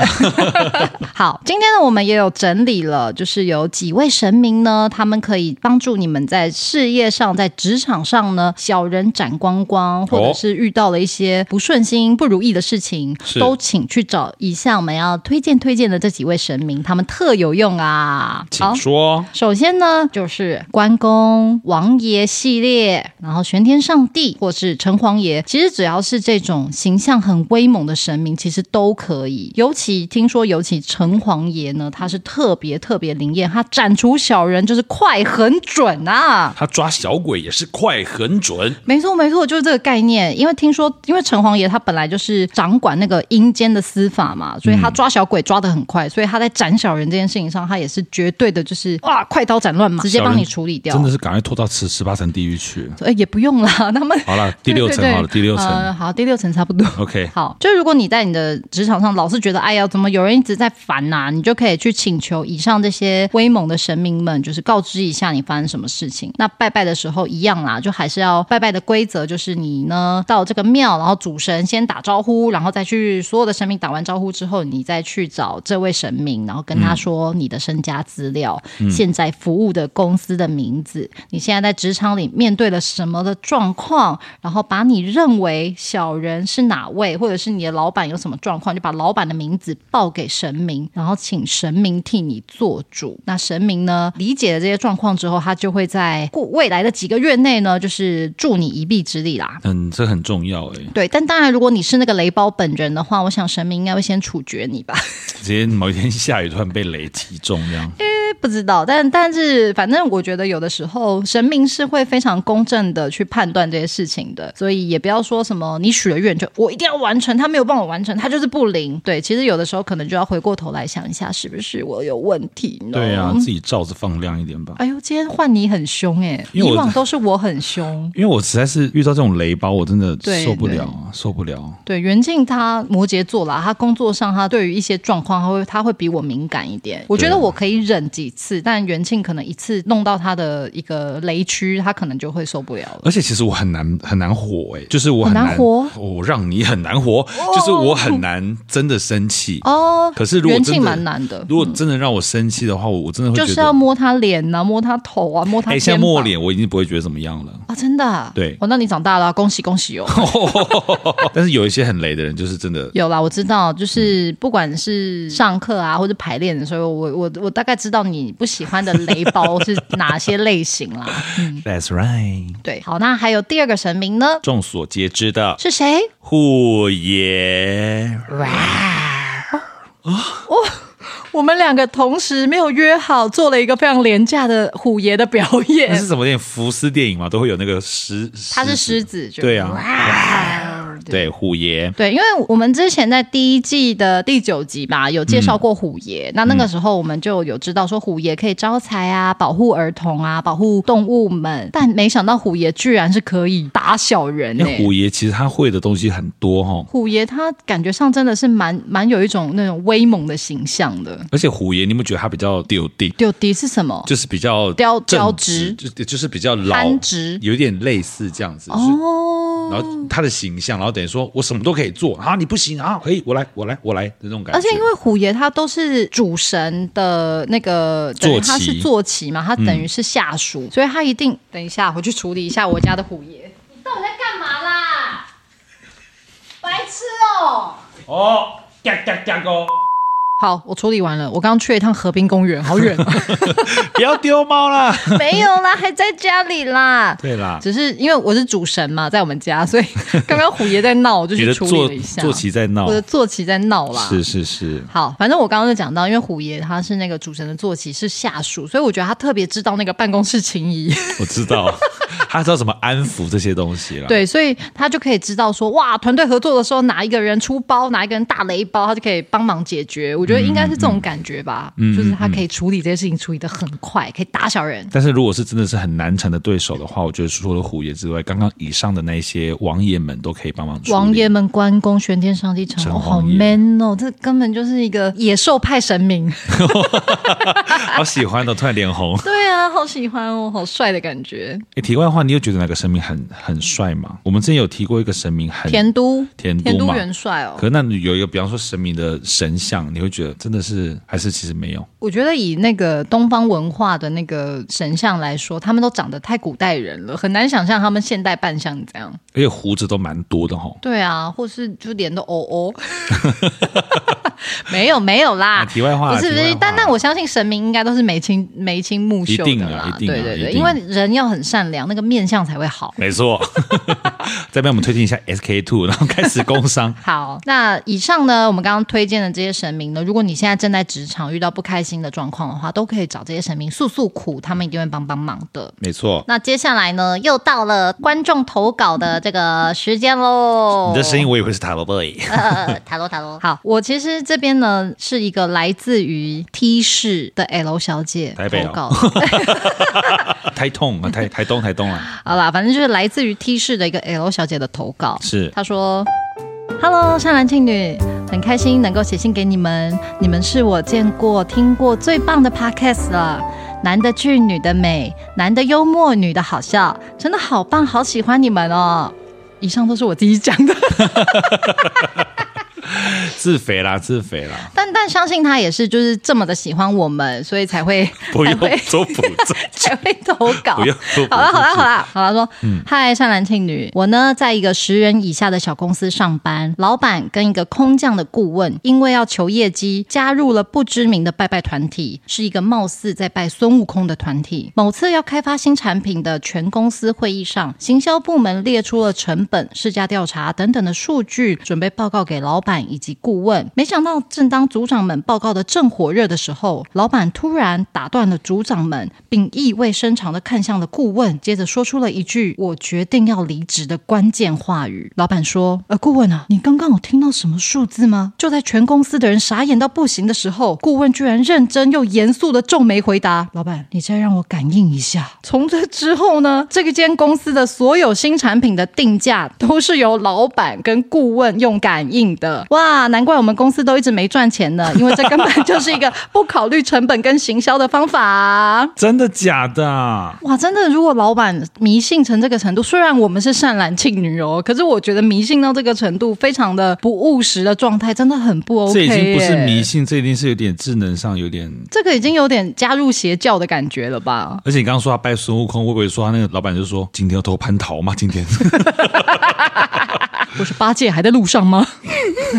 好。今天呢，我们也有整理了，就是有几位神明呢，他们可以帮助你们在事业上、在职场上呢，小人斩光光，或者是遇到了一些不顺心、不如意的事情，都请去找以下我们要推荐推荐的这几位神明，他们特有用啊。请说。首先呢，就是关公、王爷系列，然后玄天上帝或是城隍爷，其实只要是这种形象很威猛的神明，其实都可以。尤其听说，尤其城隍。王爷呢，他是特别特别灵验，他斩除小人就是快很准啊！他抓小鬼也是快很准，没错没错，就是这个概念。因为听说，因为城隍爷他本来就是掌管那个阴间的司法嘛，所以他抓小鬼抓的很快，所以他在斩小人这件事情上，他也是绝对的，就是哇，快刀斩乱麻，直接帮你处理掉，真的是赶快拖到十十八层地狱去。哎，也不用啦，他们好了，第六层好了，第六层、呃，好，第六层差不多。OK，好，就如果你在你的职场上老是觉得，哎呀，怎么有人一直在烦呐、啊？你就可以去请求以上这些威猛的神明们，就是告知一下你发生什么事情。那拜拜的时候一样啦，就还是要拜拜的规则，就是你呢到这个庙，然后主神先打招呼，然后再去所有的神明打完招呼之后，你再去找这位神明，然后跟他说你的身家资料、嗯、现在服务的公司的名字，你现在在职场里面对了什么的状况，然后把你认为小人是哪位，或者是你的老板有什么状况，就把老板的名字报给神明，然后请神明替你做主。那神明呢，理解了这些状况之后，他就会在未来的几个月内呢，就是助你一臂之力啦。嗯，这很重要哎。对，但当然，如果你是那个雷包本人的话，我想神明应该会先处决你吧。直接某一天下雨，突然被雷击中这样。不知道，但但是反正我觉得有的时候神明是会非常公正的去判断这些事情的，所以也不要说什么你许了愿就我一定要完成，他没有帮我完成，他就是不灵。对，其实有的时候可能就要回过头来想一下，是不是我有问题呢？对啊，自己罩子放亮一点吧。哎呦，今天换你很凶哎、欸，以往都是我很凶，因为我实在是遇到这种雷包，我真的受不了，受不了。对，袁静他摩羯座啦，他工作上他对于一些状况，他会他会比我敏感一点。我觉得我可以忍几次，但元庆可能一次弄到他的一个雷区，他可能就会受不了了。而且其实我很难很难活哎、欸，就是我很难，活，我让你很难活，就是我很难真的生气哦。可是如果元庆蛮难的，如果真的让我生气的话，我我真的会就是要摸他脸啊，摸他头啊，摸他。哎，现在摸脸我已经不会觉得怎么样了啊，真的、啊。对，哦，那你长大了，恭喜恭喜哦。但是有一些很雷的人，就是真的有啦，我知道，就是不管是上课啊，或者排练的时候，我我我大概知道你不喜欢的雷包是哪些类型啦。嗯，That's right。对，好，那还有第二个神明呢？众所皆知的是谁？虎爷。哇！哦。我们两个同时没有约好，做了一个非常廉价的虎爷的表演。那是什么电影？福斯电影嘛，都会有那个狮。他是狮子，对啊。对虎爷，对，因为我们之前在第一季的第九集吧，有介绍过虎爷。嗯、那那个时候我们就有知道说虎爷可以招财啊，保护儿童啊，保护动物们。但没想到虎爷居然是可以打小人，欸。那虎爷其实他会的东西很多哈，哦。虎爷他感觉上真的是蛮蛮有一种那种威猛的形象的。而且虎爷，你们觉得他比较丢地？丢地是什么？就是比较刁刁直，就就是比较老直，有点类似这样子。哦，然后他的形象，然后等于说我什么都。可以做啊！你不行啊！可以，我来，我来，我来的那种感觉。而且因为虎爷他都是主神的那个，等于他是坐骑嘛，他等于是下属，嗯、所以他一定等一下回去处理一下我家的虎爷。你到底在干嘛啦？白痴哦！哦，嘎嘎嘎哥。好，我处理完了。我刚刚去了一趟河滨公园，好远啊！不要丢猫啦！没有啦，还在家里啦。对啦，只是因为我是主神嘛，在我们家，所以刚刚虎爷在闹，我就去处理了一下。坐骑在闹，我的坐骑在闹啦。是是是。好，反正我刚刚就讲到，因为虎爷他是那个主神的坐骑，是下属，所以我觉得他特别知道那个办公室情谊。我知道，他知道怎么安抚这些东西了。对，所以他就可以知道说，哇，团队合作的时候，哪一个人出包，哪一个人大雷包，他就可以帮忙解决。我觉得应该是这种感觉吧，嗯就是他可以处理这些事情，处理的很快，可以打小人。但是如果是真的是很难缠的对手的话，我觉得除了虎爷之外，刚刚以上的那些王爷们都可以帮忙处理。王爷们，关公、玄天上帝、城隍，好 man 哦！这根本就是一个野兽派神明，好喜欢的、哦，突然脸红。对啊，好喜欢哦，好帅的感觉。哎，题外话，你有觉得哪个神明很很帅吗？我们之前有提过一个神明很田都，田都田都嘛元帅哦。可是那有一个，比方说神明的神像，你会觉得真的是还是其实没有？我觉得以那个东方文化的那个神像来说，他们都长得太古代人了，很难想象他们现代扮相这样。而且胡子都蛮多的哈。对啊，或是就脸都哦哦。没有没有啦，啊、题外话，不是不是，但但我相信神明应该都是眉清眉清目秀的啦，一定啊，一定啊，对对对，因为人要很善良，那个面相才会好。没错，再帮我们推荐一下 SK Two，然后开始工商。好，那以上呢，我们刚刚推荐的这些神明呢，如果你现在正在职场遇到不开心的状况的话，都可以找这些神明诉诉苦，他们一定会帮帮忙的。没错。那接下来呢，又到了观众投稿的这个时间喽。你的声音我以为是塔罗 boy，呃，塔罗塔罗。好，我其实这边呢是一个来自于 T 市的 L 小姐投稿，台北哦、台 痛啊，台台东台东啊。好啦，反正就是来自于 T 市的一个 L 小姐的投稿，是她说：“Hello，善男信女，很开心能够写信给你们，你们是我见过听过最棒的 Podcast 了，男的俊，女的美，男的幽默，女的好笑，真的好棒，好喜欢你们哦。”以上都是我自己讲的。自肥啦，自肥啦。但但相信他也是，就是这么的喜欢我们，所以才会 不用会做补 才会投稿。不用好了好了好了好了，说，嗯，嗨，善男信女，我呢在一个十人以下的小公司上班，老板跟一个空降的顾问，因为要求业绩，加入了不知名的拜拜团体，是一个貌似在拜孙悟空的团体。某次要开发新产品的全公司会议上，行销部门列出了成本、市价调查等等的数据，准备报告给老板。以及顾问，没想到正当组长们报告的正火热的时候，老板突然打断了组长们，并意味深长的看向了顾问，接着说出了一句“我决定要离职”的关键话语。老板说：“呃，顾问啊，你刚刚有听到什么数字吗？”就在全公司的人傻眼到不行的时候，顾问居然认真又严肃的皱眉回答：“老板，你再让我感应一下。”从这之后呢，这个间公司的所有新产品的定价都是由老板跟顾问用感应的。哇，难怪我们公司都一直没赚钱呢，因为这根本就是一个不考虑成本跟行销的方法。真的假的？哇，真的！如果老板迷信成这个程度，虽然我们是善男信女哦，可是我觉得迷信到这个程度，非常的不务实的状态，真的很不 OK。这已经不是迷信，这一定是有点智能上有点，这个已经有点加入邪教的感觉了吧？而且你刚刚说他拜孙悟空，会不会说他那个老板就说今天要偷蟠桃吗？今天 不是八戒还在路上吗？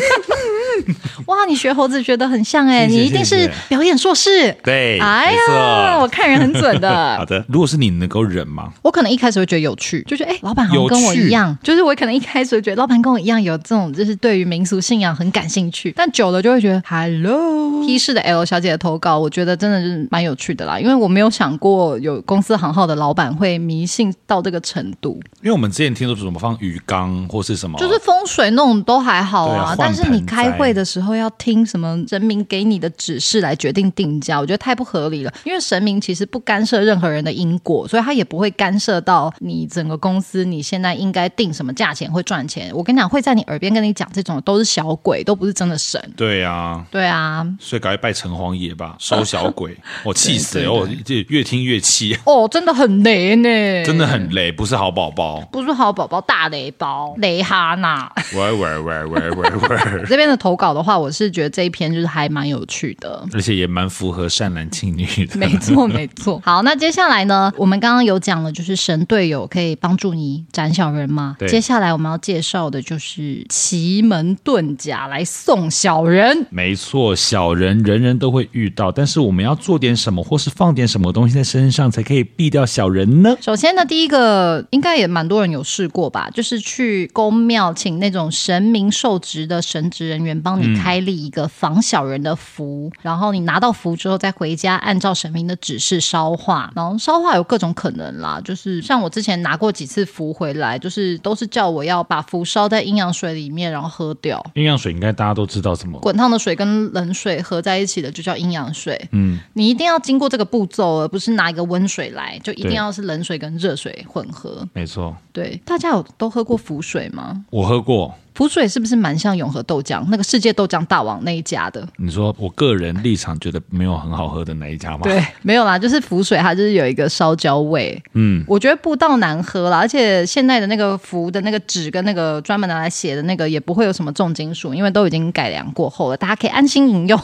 哇，你学猴子学得很像哎，你一定是表演硕士。对，哎呀，我看人很准的。好的，如果是你能够忍吗？我可能一开始会觉得有趣，就觉得哎，老板好像跟我一样，就是我可能一开始会觉得老板跟我一样有这种，就是对于民俗信仰很感兴趣。但久了就会觉得，Hello，T 市的 L 小姐的投稿，我觉得真的是蛮有趣的啦，因为我没有想过有公司行号的老板会迷信到这个程度。因为我们之前听说怎么放鱼缸或是什么，就是风水那种都还好啊，啊但是你开会的时候要听什么神明给你的指示来决定定价，我觉得太不合理了。因为神明其实不干涉任何人的因果，所以他也不会干涉到你整个公司你现在应该定什么价钱会赚钱。我跟你讲，会在你耳边跟你讲这种都是小鬼，都不是真的神。对啊，对啊，所以赶快拜城隍爷吧，收小鬼。我气死了，我这越听越气。哦，真的很雷呢，真的很雷，不是好宝宝，不是好宝宝，大雷包，雷哈娜。喂喂喂喂喂喂，这边的投稿的话，我是觉得这一篇就是还蛮有趣的，而且也蛮符合善男信女的。没错，没错。好，那接下来呢，我们刚刚有讲了，就是神队友可以帮助你斩小人嘛。接下来我们要介绍的就是奇门遁甲来送小人。没错，小人人人都会遇到，但是我们要做点什么，或是放点什么东西在身上，才可以避掉小人呢？首先呢，第一个应该也蛮多人有试过吧，就是去宫庙请那种神明受职的神职人员帮你开立一个防小人的符，嗯、然后你拿到符之后再回家按照神明的指示烧化，然后烧化有各种可能啦，就是像我之前拿过几次符回来，就是都是叫我要把符烧在阴阳水里面，然后喝掉。阴阳水应该大家都知道什么？滚烫的水跟冷水合在一起的就叫阴阳水。嗯，你一定要经过这个步骤，而不是拿一个温水来，就一定要是冷水跟热水混合。没错，对，大家有都喝过符水吗？我喝过。福水是不是蛮像永和豆浆那个世界豆浆大王那一家的？你说我个人立场觉得没有很好喝的那一家吗？对，没有啦，就是福水，它就是有一个烧焦味。嗯，我觉得不到难喝啦，而且现在的那个福的那个纸跟那个专门拿来写的那个也不会有什么重金属，因为都已经改良过后了，大家可以安心饮用。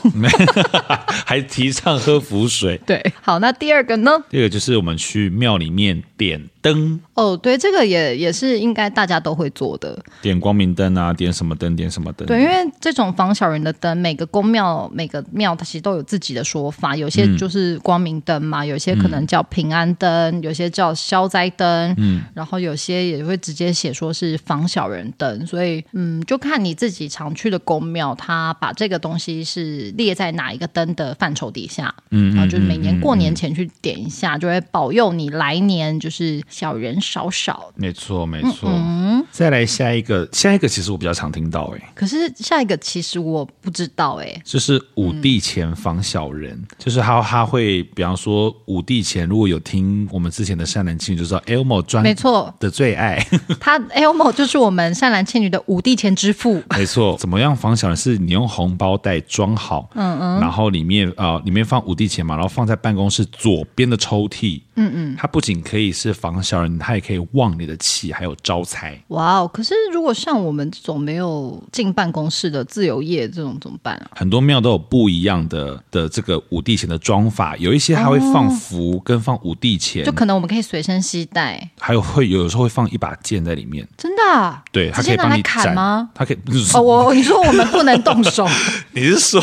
还提倡喝福水。对，好，那第二个呢？第二个就是我们去庙里面点灯。哦，对，这个也也是应该大家都会做的，点光明灯啊，点什么灯，点什么灯。对，因为这种防小人的灯，每个宫庙每个庙它其实都有自己的说法，有些就是光明灯嘛，有些可能叫平安灯，嗯、有些叫消灾灯，嗯，然后有些也会直接写说是防小人灯，所以嗯，就看你自己常去的宫庙，它把这个东西是列在哪一个灯的范畴底下，嗯，然后就是每年过年前去点一下，就会保佑你来年就是小人少少。没错，没错。嗯，再来下一个，下一个其实我比较常听到哎，可是下一个其实我不知道哎，就是五帝钱防小人，嗯、就是他他会，比方说五帝钱，如果有听我们之前的善男信女就知道 Elmo 专没错。的最爱，他 Elmo 就是我们善男信女的五帝钱之父，没错。怎么样防小人？是你用红包袋装好，嗯嗯，然后里面啊、呃、里面放五帝钱嘛，然后放在办公室左边的抽屉，嗯嗯，它不仅可以是防小人，他也可以旺你的气，还有招财。哇哦！可是如果像我们这种没有进办公室的自由业，这种怎么办啊？很多庙都有不一样的的这个五帝钱的装法，有一些还会放符跟放五帝钱，就可能我们可以随身携带。还有会有时候会放一把剑在里面，真的啊？对，它可以帮你砍吗？他可以哦，我你说我们不能动手？你是说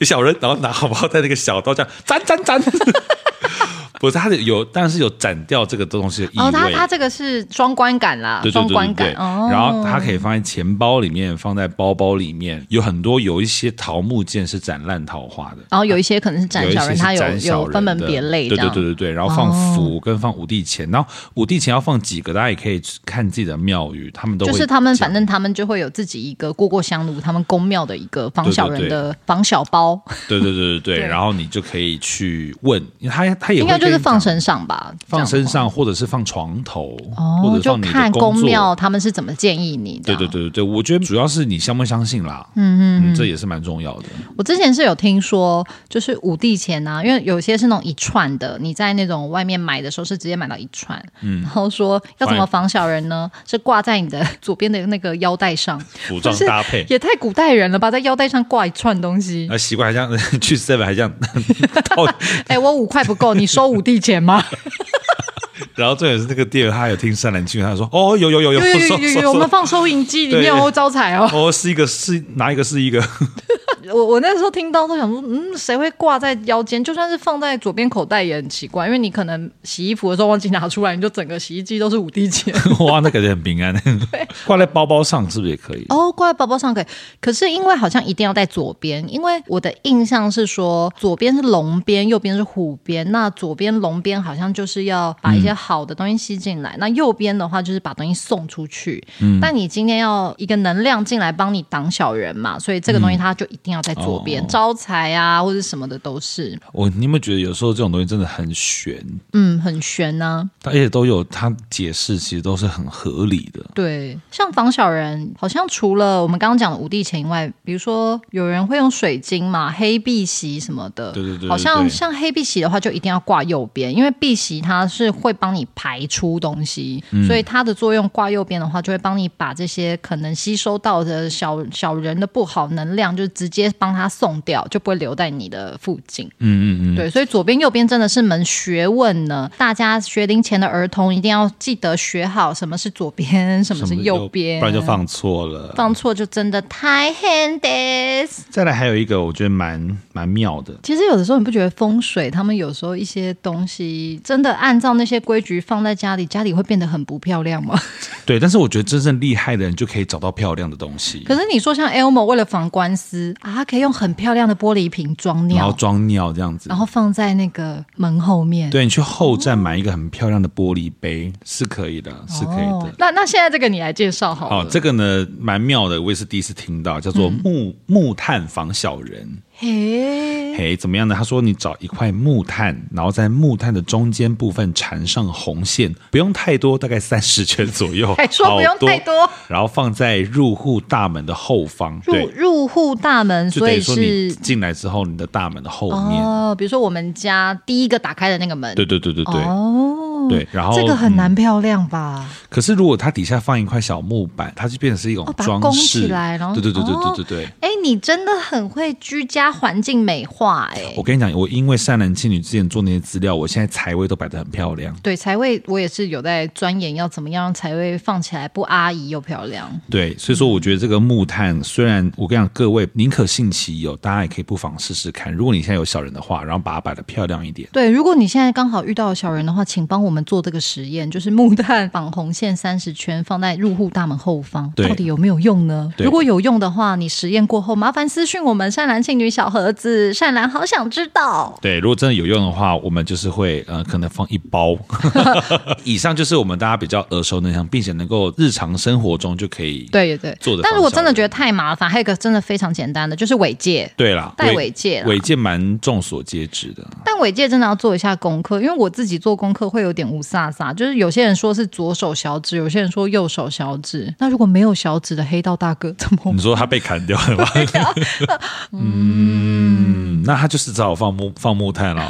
小人然后拿好不好？在那个小刀这样斩斩斩？不是，他的有，但是有斩掉这个东西的意味。哦，它它这个是双关感啦，对对对对双关感。哦，然后它可以放在钱包里面，放在包包里面。有很多有一些桃木剑是斩烂桃花的，然后有一些可能是斩小人，它有有分门别类。对对对对对，然后放符跟放五帝钱，然后五帝钱要放几个，大家也可以看自己的庙宇，他们都就是他们反正他们就会有自己一个过过香炉，他们宫庙的一个防小人的防小包。对对对对对，然后你就可以去问，他他也应该就。是放身上吧，放身上，或者是放床头，哦，或者放你的就看宫庙他们是怎么建议你的。对对对对，我觉得主要是你相不相信啦，嗯嗯，嗯，这也是蛮重要的。我之前是有听说，就是五帝钱啊，因为有些是那种一串的，你在那种外面买的时候是直接买到一串，嗯，然后说要怎么防小人呢？是挂在你的左边的那个腰带上，服装搭配也太古代人了吧，在腰带上挂一串东西，啊，习惯还这样 去 seven 还这样 套，哎，我五块不够，你收五。帝钱吗？然后这也是那个店员，他有听善男信女，他说：“哦，有有有有有有有有，我们放收银机里面哦，招财哦。”哦，是一个是哪一个是一个？我我那时候听到都想说，嗯，谁会挂在腰间？就算是放在左边口袋也很奇怪，因为你可能洗衣服的时候忘记拿出来，你就整个洗衣机都是五滴钱。哇，那感觉很平安。对，挂在包包上是不是也可以？哦，挂在包包上可以，可是因为好像一定要在左边，因为我的印象是说左边是龙边，右边是虎边。那左边龙边好像就是要把一些好的东西吸进来，嗯、那右边的话就是把东西送出去。嗯，但你今天要一个能量进来帮你挡小人嘛，所以这个东西它就一定要在左边、哦、招财啊，或者什么的都是。我你有没有觉得有时候这种东西真的很玄？嗯，很玄呢、啊。而且都有它解释，其实都是很合理的。对，像防小人，好像除了我们刚刚讲的五帝钱以外，比如说有人会用水晶嘛，黑碧玺什么的。对对，对对对。好像像黑碧玺的话，就一定要挂右边，因为碧玺它是会帮你排出东西，嗯、所以它的作用挂右边的话，就会帮你把这些可能吸收到的小小人的不好能量，就直接帮他。送掉就不会留在你的附近。嗯嗯嗯，对，所以左边右边真的是门学问呢。大家学龄前的儿童一定要记得学好什么是左边，什么是右边，不然就放错了。放错就真的太 handy。再来还有一个我觉得蛮蛮妙的。其实有的时候你不觉得风水他们有时候一些东西真的按照那些规矩放在家里，家里会变得很不漂亮吗？对，但是我觉得真正厉害的人就可以找到漂亮的东西。可是你说像 Elmo 为了防官司啊。他可以用很漂亮的玻璃瓶装尿然后，装尿这样子然。后放在那个门后面。对你去后站买一个很漂亮的玻璃杯是可以的，是可以哦的。那那现在这个你来介绍好了。哦，这个呢蛮妙的，我也是第一次听到，叫做木、木炭防小人。嘿，嘿，怎么样呢？他说你找一块木炭，然后在木炭的中间部分缠上红线，不用太多，大概三十 圈左右。还说不用太多好然后放在入户大门的后方。入对，入户大门，所以是进来之后，你的大门的后面。哦，比如说我们家第一个打开的那个门。对对对对对。哦，对然后这个很难嗯漂亮吧？可是如果它底下放一块小木板，它就变成是一种装饰起来然后对对对对哦对对对。哎，你真的很会居家环境美化哎我。跟你讲，我因为善男信女之前做那些资料，我现在财位都摆的很漂亮。对财位，我也是有在钻研，要怎么样让财位放起来不阿姨又漂亮。对，所以说我觉得这个木炭，虽然我跟你讲，各位宁可信其有，大家也可以不妨试试看。如果你现在有小人的话，然后把它摆的漂亮一点。对，如果你现在刚好遇到小人的话，请帮我们做这个实验，就是木炭 绑红线三十圈，放在入户大门后方，到底有没有用呢？如果有用的话，你实验过后，麻烦私讯我们善男信女小盒子，善男好想知道。对，如果真的有用的话，我们就是会呃，可能放一包。以上就是我们大家比较耳熟能详，并且能够日常生活中就可以对对做的。但如果真的觉得太麻烦，还有一个真的非常简单的，就是尾戒。对啦，戴尾戒尾戒蛮众所皆知的。但尾戒真的要做一下功课，因为我自己做功课会有点雾煞煞，就是有些人说是左手小指，有些人说右手小指。那如果没有小指的黑道大哥怎么办你说他被砍掉了吗？嗯，那他就是只好放木放木炭了，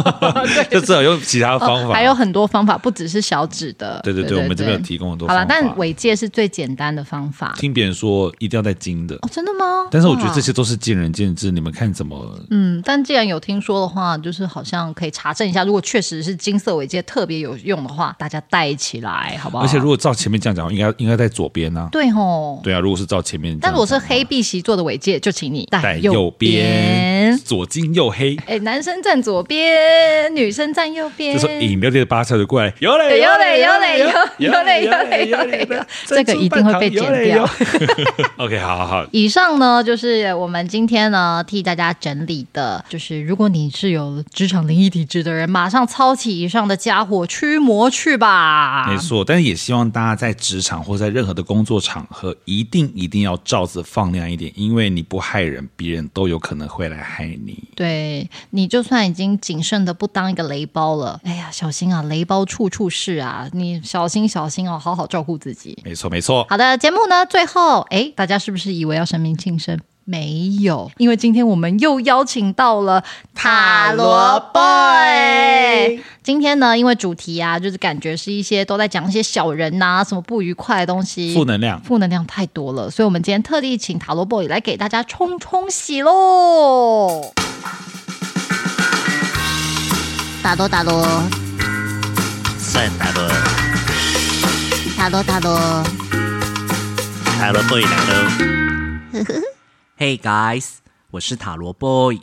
就只好用其他方法。还有很多方法，不只是小指的。对对对，我们这边有提供很多方法。好了，但尾戒是最简单的方法。听别人说一定要带金的，哦，真的吗？但是我觉得这些都是见仁见智，你们看怎么？嗯，但既然有听说的话，就是好像可以查证一下，如果确实是金色尾戒特别有用的话，大家带起来好不好？而且如果照前面这样讲，应该应该在左边呢。对吼，对啊，如果是照前面但如果是黑碧玺做的尾戒，就请你戴戴右边，左金右黑，哎，男生站左边，女生站右边。这时候饮料店的巴塞就过来，有嘞有嘞有嘞有有有嘞有嘞有嘞这个一定会被剪掉。OK，好好好，以上呢，就是我们今天呢替大家整理的，就是如果你是有职场灵异体质的人，马上操起以上的家伙驱魔去吧。没错。但是也希望大家在职场或在任何的工作场合，一定一定要罩子放亮一点，因为你不害人，别人都有可能会来害你。对，你就算已经谨慎的不当一个雷包了，哎呀，小心啊，雷包处处是啊，你小心小心哦，好好照顾自己。没错，没错。好的，节目呢，最后，哎，大家是不是以为要神明庆生？没有，因为今天我们又邀请到了塔罗 boy。今天呢，因为主题啊，就是感觉是一些都在讲一些小人呐、啊，什么不愉快的东西，负能量，负能量太多了，所以我们今天特地请塔罗 boy 来给大家冲冲喜喽。塔罗塔罗算塔罗，塔罗塔罗，塔罗 boy 来喽 ！Hey guys，我是塔罗 boy。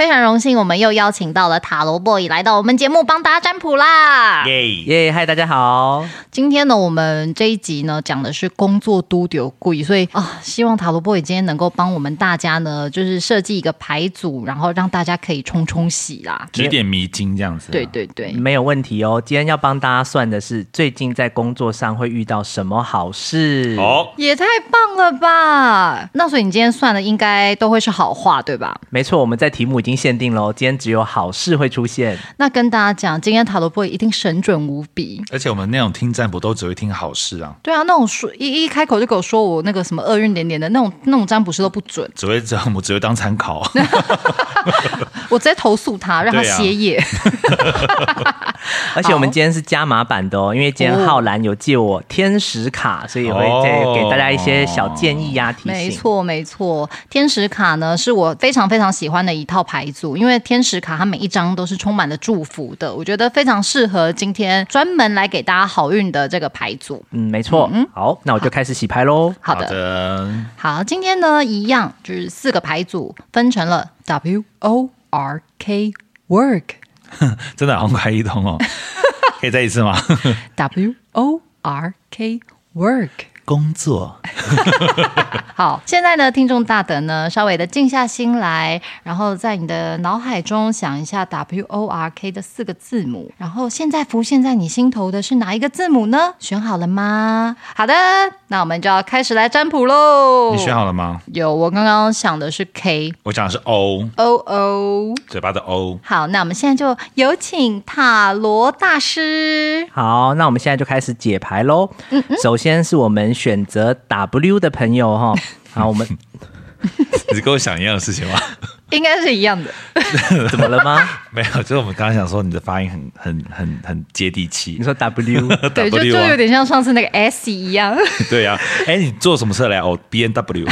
非常荣幸，我们又邀请到了塔罗 boy 来到我们节目帮大家占卜啦。耶耶，嗨，大家好。今天呢，我们这一集呢讲的是工作都丢贵，所以啊，希望塔罗 boy 今天能够帮我们大家呢，就是设计一个牌组，然后让大家可以冲冲喜啦。指点迷津这样子、啊。对对对，没有问题哦。今天要帮大家算的是最近在工作上会遇到什么好事哦，也太棒了吧！那所以你今天算的应该都会是好话，对吧？没错，我们在题目已经限定喽，今天只有好事会出现。那跟大家讲，今天塔罗 boy 一定神准无比。而且我们那种听占卜都只会听好事啊，对啊，那种说一一开口就给我说我那个什么厄运连连的那种那种占卜师都不准，只会这样，我只会当参考。我直接投诉他，让他歇业。而且我们今天是加码版的哦，因为今天浩然有借我天使卡，所以也会再给大家一些小建议呀、提醒。没错，没错，天使卡呢是我非常非常喜欢的一套牌组，因为天使卡它每一张都是充满了祝福的，我觉得非常适合今天专门来给大家好运的这个牌组。嗯，没错。嗯好，那我就开始洗牌喽。好的，好的，好，今天呢一样就是四个牌组分成了 W O R K Work。真的好像快一通哦，可以再一次吗？W O R K Work 工作。好，现在呢，听众大德呢，稍微的静下心来，然后在你的脑海中想一下 W O R K 的四个字母，然后现在浮现在你心头的是哪一个字母呢？选好了吗？好的，那我们就要开始来占卜喽。你选好了吗？有，我刚刚想的是 K，我讲的是 O O O，嘴巴的 O。好，那我们现在就有请塔罗大师。好，那我们现在就开始解牌喽。嗯嗯，首先是我们选择 W 的朋友哈。好，我们 你是跟我想一样的事情吗？应该是一样的，怎么了吗？没有，就是我们刚刚想说你的发音很很很很接地气。你说 W，对，就就有点像上次那个 S 一样。对呀，哎，你坐什么车来？哦，B N W。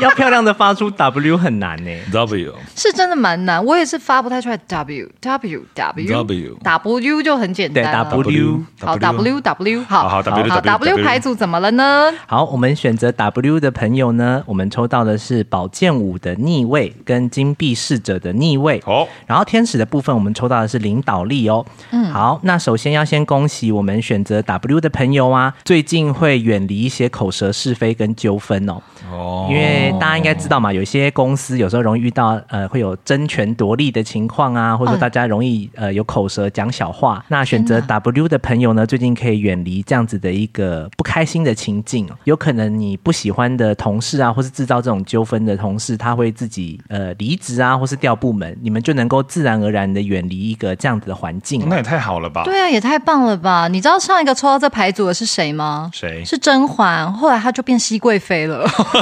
要漂亮的发出 W 很难呢。W 是真的蛮难，我也是发不太出来。W W W W 就很简单。对，W 好 W W 好好 W 好 W 牌组怎么了呢？好，我们选择 W 的朋友呢，我们抽到的是宝剑五的逆位跟金币侍者的逆位。哦，然后天使的部分我们抽到的是领导力哦。嗯，好，那首先要先恭喜我们选择 W 的朋友啊，最近会远离一些口舌是非跟纠纷哦。哦，因为大家应该知道嘛，有些公司有时候容易遇到呃会有争权夺利的情况啊，或者说大家容易呃有口舌讲小话。那选择 W 的朋友呢，最近可以远离这样子的一个不开心的情境。有可能你不喜欢的同事啊，或是制造这种纠纷的同事，他会自己呃离职啊，或是调部门，你们就能够自然而然的远离一个这样子的环境。那也太好了吧？对啊，也太棒了吧？你知道上一个抽到这牌组的是谁吗？谁？是甄嬛，后来他就变熹贵妃了。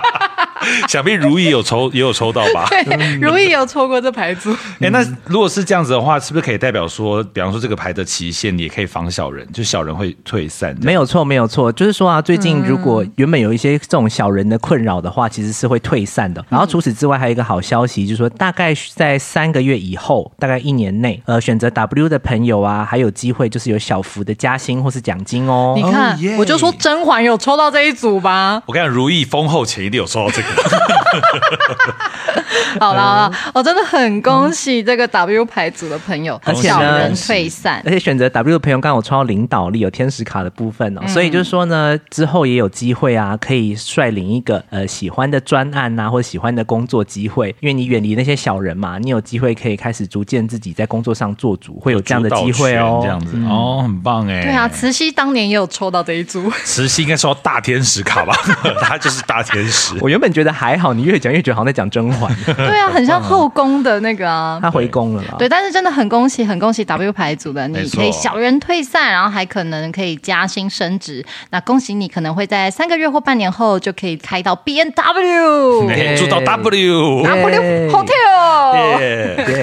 想必如意有抽，也有抽到吧？对，如意有抽过这牌组。哎、欸，那如果是这样子的话，是不是可以代表说，比方说这个牌的期限，你也可以防小人，就小人会退散？没有错，没有错，就是说啊，最近如果原本有一些这种小人的困扰的话，其实是会退散的。然后除此之外，还有一个好消息，就是说大概在三个月以后，大概一年内，呃，选择 W 的朋友啊，还有机会就是有小幅的加薪或是奖金哦。你看，哦、我就说甄嬛有抽到这一组吧。我跟你讲，如意封后前一定有抽到这个。好了好了，我真的很恭喜这个 W 牌组的朋友，而且小人退散，而且选择 W 的朋友刚好抽到领导力，有天使卡的部分哦，嗯、所以就是说呢，之后也有机会啊，可以率领一个呃喜欢的专案啊，或者喜欢的工作机会，因为你远离那些小人嘛，你有机会可以开始逐渐自己在工作上做主，会有这样的机会哦，这样子、嗯、哦，很棒哎，对啊，慈禧当年也有抽到这一组，慈禧应该抽到大天使卡吧，他就是大天使，我原本觉得还好，你越讲越觉得好像在讲甄嬛。对啊，很像后宫的那个啊。他回宫了啦。对，但是真的很恭喜，很恭喜 W 牌组的，你可以小人退散，然后还可能可以加薪升职。那恭喜你，可能会在三个月或半年后就可以开到 B N W，住到 W，W Hotel。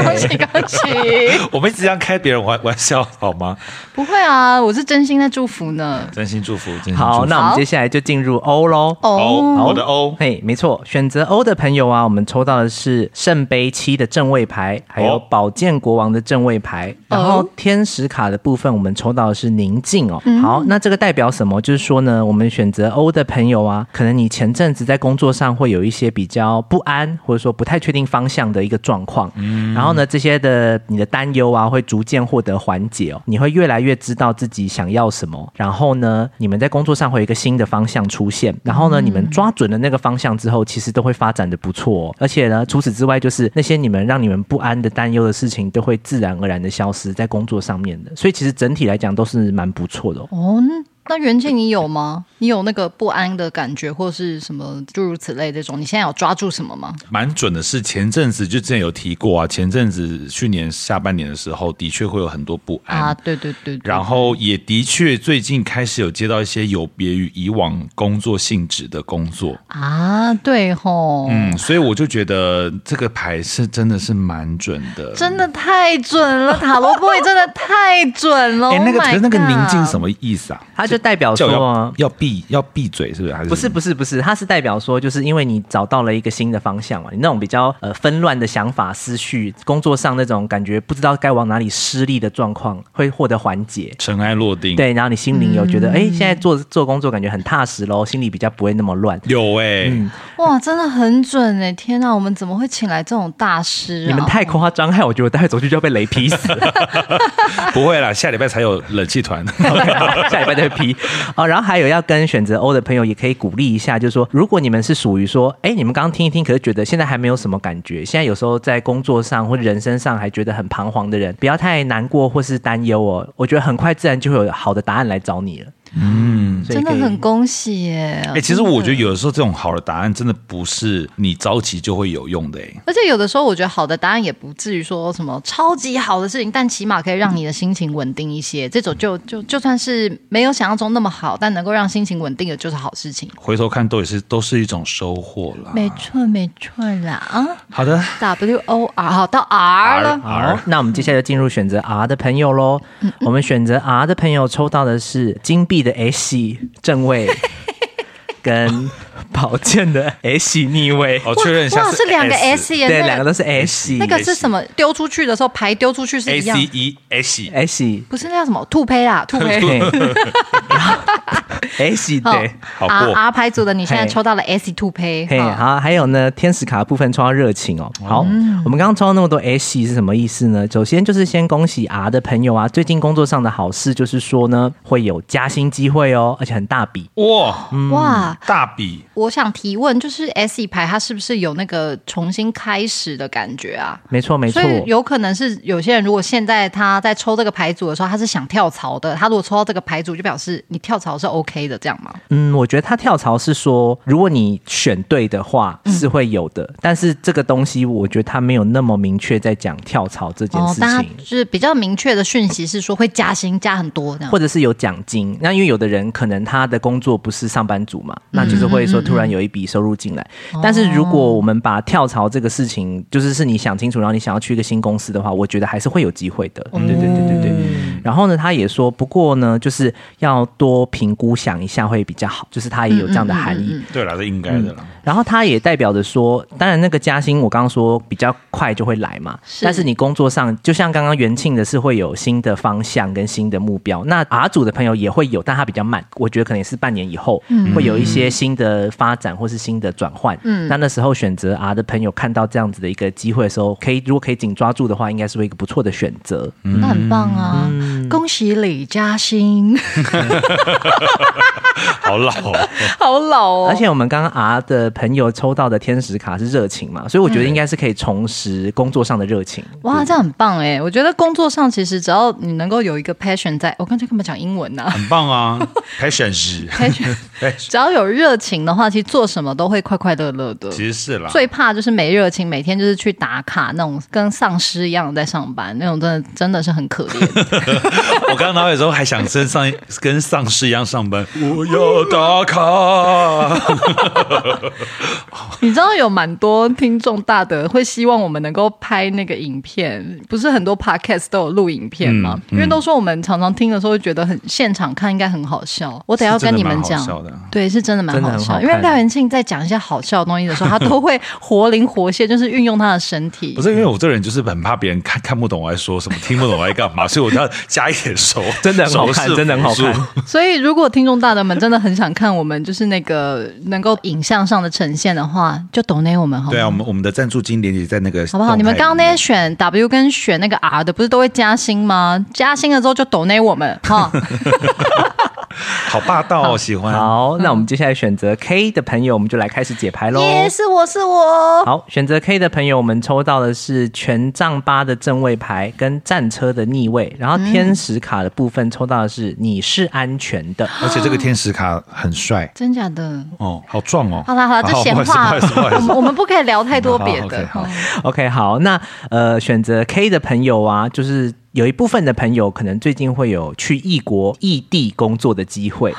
恭喜恭喜！我们一直这样开别人玩玩笑好吗？不会啊，我是真心在祝福呢。真心祝福，真心好。那我们接下来就进入 O 喽。O，我的 O，嘿，没错，选择 O 的朋友啊，我们抽到的是圣杯七的正位牌，还有宝剑国王的正位牌。然后天使卡的部分，我们抽到的是宁静哦。好，那这个代表什么？就是说呢，我们选择 O 的朋友啊，可能你前阵子在工作上会有一些比较不安，或者说不太确定方向的一个状况。嗯，然后呢，这些的你的担忧啊，会逐渐获得缓解哦。你会越来越。越知道自己想要什么，然后呢，你们在工作上会有一个新的方向出现，然后呢，你们抓准了那个方向之后，其实都会发展的不错。而且呢，除此之外，就是那些你们让你们不安的担忧的事情，都会自然而然的消失在工作上面的。所以，其实整体来讲都是蛮不错的哦。那元庆，你有吗？你有那个不安的感觉，或是什么诸如此类这种？你现在有抓住什么吗？蛮准的，是前阵子就之前有提过啊。前阵子去年下半年的时候，的确会有很多不安啊。对对对，对。然后也的确最近开始有接到一些有别于以往工作性质的工作啊。对吼，嗯，所以我就觉得这个牌是真的是蛮准的，真的太准了，塔罗牌真的太准了。哎，那个可是那个宁静什么意思啊？他就。代表说要闭要闭嘴，是不是？还是不是不是不是？它是代表说，就是因为你找到了一个新的方向嘛，你那种比较呃纷乱的想法、思绪，工作上那种感觉不知道该往哪里施力的状况，会获得缓解，尘埃落定。对，然后你心灵有觉得，哎、嗯，现在做做工作感觉很踏实喽，心里比较不会那么乱。有哎、欸。嗯哇，真的很准哎！天哪，我们怎么会请来这种大师啊？你们太夸张，害我觉得我待会走去就要被雷劈死。不会啦，下礼拜才有冷气团。okay, 下礼拜再劈哦。然后还有要跟选择 O 的朋友，也可以鼓励一下，就是说，如果你们是属于说，哎，你们刚刚听一听，可是觉得现在还没有什么感觉，现在有时候在工作上或人生上还觉得很彷徨的人，不要太难过或是担忧哦。我觉得很快自然就会有好的答案来找你了。嗯，真的很恭喜耶！哎、欸，其实我觉得有的时候这种好的答案真的不是你着急就会有用的哎。而且有的时候我觉得好的答案也不至于说什么超级好的事情，但起码可以让你的心情稳定一些。这种就就就算是没有想象中那么好，但能够让心情稳定的就是好事情。回头看都也是都是一种收获啦。没错没错啦啊！好的，W O R 好到 R 了。好，那我们接下来就进入选择 R 的朋友喽。嗯嗯我们选择 R 的朋友抽到的是金币的 S 正位 跟宝剑的 S 逆位，我确认一下是，是两个 S 耶，对，两个都是 S。那个是什么？丢出去的时候牌丢出去是一样 A C E S S，不是那叫什么兔胚啦，兔胚。S 对，好 R R 牌组的，你现在抽到了 S Two 胚。嘿，好，还有呢，天使卡部分抽到热情哦。好，嗯、我们刚刚抽到那么多 S 是什么意思呢？首先就是先恭喜 R 的朋友啊，最近工作上的好事就是说呢，会有加薪机会哦，而且很大笔。哇、嗯、哇，大笔！我想提问，就是 S 牌它是不是有那个重新开始的感觉啊？没错没错，所以有可能是有些人如果现在他在抽这个牌组的时候，他是想跳槽的，他如果抽到这个牌组，就表示你跳槽是 OK 的，这样吗？嗯，我觉得他跳槽是说，如果你选对的话是会有的，嗯、但是这个东西我觉得他没有那么明确在讲跳槽这件事情，哦、就是比较明确的讯息是说会加薪加很多这样，或者是有奖金。那因为有的人可能他的工作不是上班族嘛，那就是会说突然有一笔收入进来。嗯嗯嗯，但是如果我们把跳槽这个事情，就是是你想清楚，然后你想要去一个新公司的话，我觉得还是会有机会的。对对对对对然后呢，他也说，不过呢，就是要多评估想一下会比较好。就是它也有这样的含义。嗯嗯嗯、对了，是应该的了、嗯。然后它也代表着说，当然那个加薪我刚刚说比较快就会来嘛。是。但是你工作上，就像刚刚元庆的是会有新的方向跟新的目标。那 R 组的朋友也会有，但他比较慢。我觉得可能也是半年以后，会有一些新的发展或是新的转换。嗯。那那时候选择 R 的朋友看到这样子的一个机会的时候，可以如果可以紧抓住的话，应该是会一个不错的选择。嗯、那很棒啊！嗯、恭喜李嘉欣。好老。好老哦！而且我们刚刚 R 的朋友抽到的天使卡是热情嘛，所以我觉得应该是可以重拾工作上的热情。嗯、哇，这样很棒哎！我觉得工作上其实只要你能够有一个 passion，在我刚才干嘛讲英文呢、啊？很棒啊，passion 是 passion，只要有热情的话，其实做什么都会快快乐乐的。其实是啦，最怕就是没热情，每天就是去打卡那种跟丧尸一样在上班，那种真的真的是很可怜。我刚刚脑海中还想跟上跟丧尸一样上班，我要打卡。你知道有蛮多听众大的会希望我们能够拍那个影片，不是很多 podcast 都有录影片吗？嗯嗯、因为都说我们常常听的时候会觉得很现场看应该很好笑。我得要跟你们讲，对，是真的蛮好笑。好因为廖元庆在讲一些好笑的东西的时候，他都会活灵活现，就是运用他的身体。不是因为我这个人就是很怕别人看看不懂我在说什么，听不懂我在干嘛，所以我就要加一点熟，真的很好看，真的很好看。所以如果听众大德们真的很想看我们就是那个能够影像上的呈现的话，就 donate 我们好？对啊，我们我们的赞助金连接在那个好不好？你们刚刚那些选 W 跟选那个 R 的，不是都会加薪吗？加薪了之后就 donate 我们哈。好霸道哦，喜欢。好，那我们接下来选择 K 的朋友，我们就来开始解牌喽。也是我是我。好，选择 K 的朋友，我们抽到的是权杖八的正位牌跟战车的逆位，然后天使卡的部分抽到的是你是安全的，而且这个天使卡很帅，真假的？哦，好壮哦。好啦好了，这 闲话，我们我们不可以聊太多 别的。好，OK，好，那呃，选择 K 的朋友啊，就是。有一部分的朋友可能最近会有去异国异地工作的机会。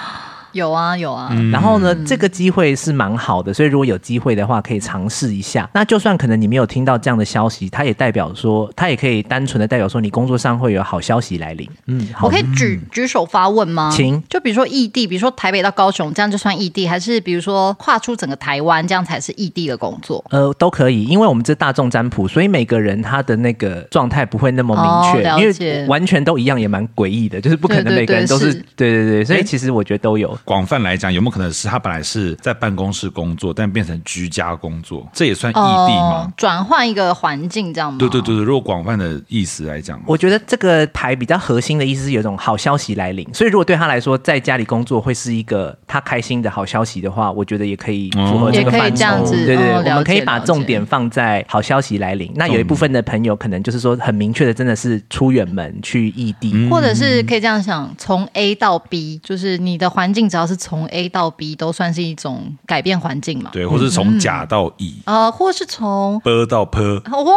有啊有啊，然后呢，这个机会是蛮好的，所以如果有机会的话，可以尝试一下。那就算可能你没有听到这样的消息，它也代表说，它也可以单纯的代表说，你工作上会有好消息来临。嗯，我可以举举手发问吗？请，就比如说异地，比如说台北到高雄，这样就算异地，还是比如说跨出整个台湾，这样才是异地的工作？呃，都可以，因为我们这大众占卜，所以每个人他的那个状态不会那么明确，哦、因为完全都一样，也蛮诡异的，就是不可能每个人都是，对对对，对，所以其实我觉得都有。广泛来讲，有没有可能是他本来是在办公室工作，但变成居家工作，这也算异地吗？转、哦、换一个环境这样吗？对对对对，如果广泛的意思来讲，我觉得这个牌比较核心的意思是有一种好消息来临，所以如果对他来说，在家里工作会是一个他开心的好消息的话，我觉得也可以符合这个范畴。嗯、对对，对、哦，我们可以把重点放在好消息来临。那有一部分的朋友可能就是说很明确的，真的是出远门去异地、嗯，或者是可以这样想，从 A 到 B，就是你的环境只要是从 A 到 B，都算是一种改变环境嘛。对，或是从甲到乙，呃，或是从 B 到 P。哇，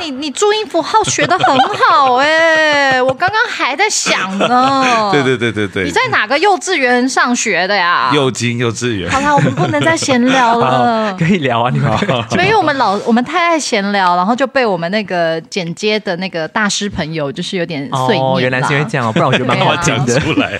你你注音符号学的很好哎、欸，我刚刚还在想呢。对对对对对，你在哪个幼稚园上学的呀？幼金幼稚园。好啦，我们不能再闲聊了。可以聊啊，你们。所以我们老我们太爱闲聊，然后就被我们那个剪接的那个大师朋友就是有点碎念。哦，原来是因为这样哦，不然我觉得蛮好听的。出来。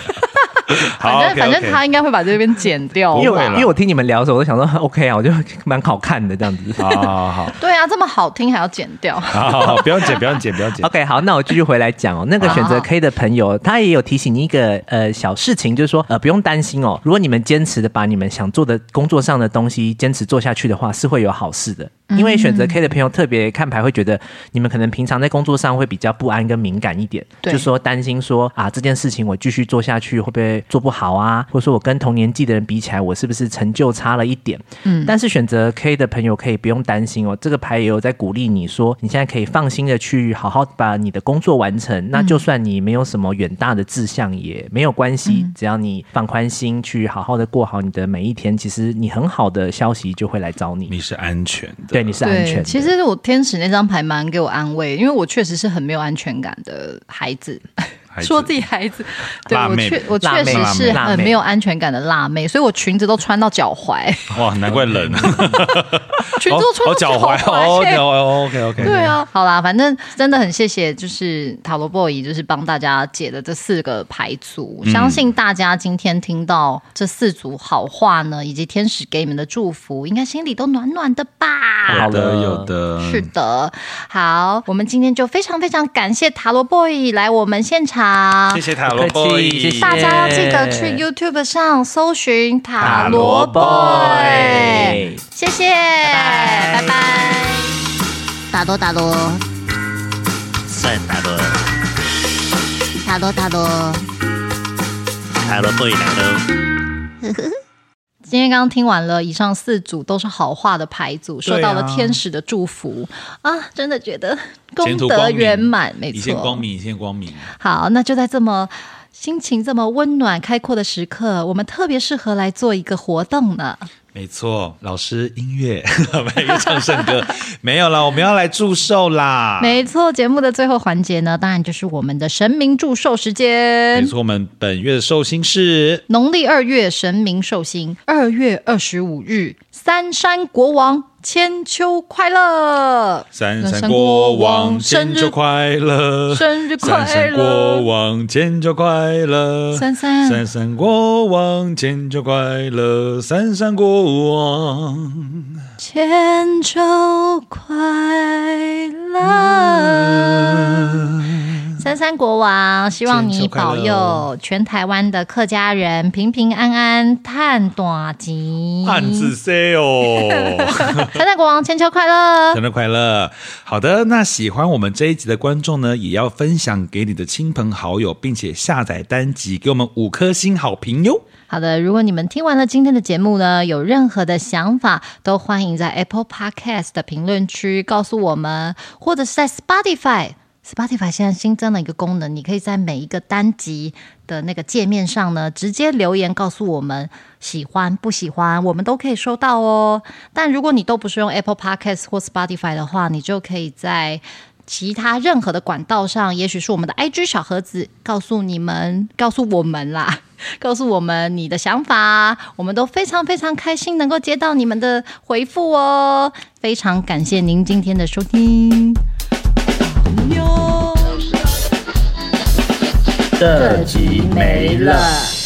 反正反正他应该会把这边剪掉，因为因为我听你们聊的时候，我就想说 OK 啊，我就蛮好看的这样子。好好好，对啊，这么好听还要剪掉？好好好，不用剪，不用剪，不用剪。OK，好，那我继续回来讲哦。那个选择 K 的朋友，他也有提醒你一个呃小事情，就是说呃不用担心哦，如果你们坚持的把你们想做的工作上的东西坚持做下去的话，是会有好事的。因为选择 K 的朋友特别看牌会觉得，你们可能平常在工作上会比较不安跟敏感一点，就说担心说啊这件事情我继续做下去会不会做不好啊，或者说我跟同年纪的人比起来，我是不是成就差了一点？嗯，但是选择 K 的朋友可以不用担心哦，这个牌也有在鼓励你说，你现在可以放心的去好好把你的工作完成。那就算你没有什么远大的志向也没有关系，只要你放宽心去好好的过好你的每一天，其实你很好的消息就会来找你，你是安全的。对。你是安全的。其实我天使那张牌蛮给我安慰，因为我确实是很没有安全感的孩子。说自己孩子，对我确我确实是很没有安全感的辣妹，所以我裙子都穿到脚踝。哇，难怪冷啊！裙子都穿到脚踝。哦，OK OK OK。对啊，好啦，反正真的很谢谢，就是塔罗 boy，就是帮大家解的这四个牌组，嗯。相信大家今天听到这四组好话呢，以及天使给你们的祝福，应该心里都暖暖的吧？好的，有的，是的。好，我们今天就非常非常感谢塔罗 boy 来我们现场。好，谢谢塔罗 boy，谢谢大家要记得去 YouTube 上搜寻塔罗 boy，谢谢，拜拜，塔罗塔罗，算塔罗，塔罗塔罗，塔罗 boy 来喽。今天刚刚听完了以上四组都是好话的牌组，受到了天使的祝福啊，啊，真的觉得功德圆满，没错，一线光明，一线光明。好，那就在这么心情这么温暖开阔的时刻，我们特别适合来做一个活动呢。没错，老师音乐，没有唱圣歌，没有了，我们要来祝寿啦。没错，节目的最后环节呢，当然就是我们的神明祝寿时间。没错，我们本月的寿星是农历二月神明寿星，二月二十五日，三山国王。千秋快乐！三山国王千秋快乐！生日快乐！三山国王千秋快乐！三三三三国王千秋快乐！三山国王千秋快乐！三三国王，希望你保佑全台湾的客家人平平安安、赚大钱。汉字 C 哦！三三国王，千秋快乐！生日快乐！好的，那喜欢我们这一集的观众呢，也要分享给你的亲朋好友，并且下载单集，给我们五颗星好评哟。好的，如果你们听完了今天的节目呢，有任何的想法，都欢迎在 Apple Podcast 的评论区告诉我们，或者是在 Spotify。Spotify 现在新增了一个功能，你可以在每一个单集的那个界面上呢，直接留言告诉我们喜欢不喜欢，我们都可以收到哦。但如果你都不是用 Apple Podcast 或 Spotify 的话，你就可以在其他任何的管道上，也许是我们的 IG 小盒子，告诉你们，告诉我们啦，告诉我们你的想法，我们都非常非常开心能够接到你们的回复哦。非常感谢您今天的收听。哟，这集没了。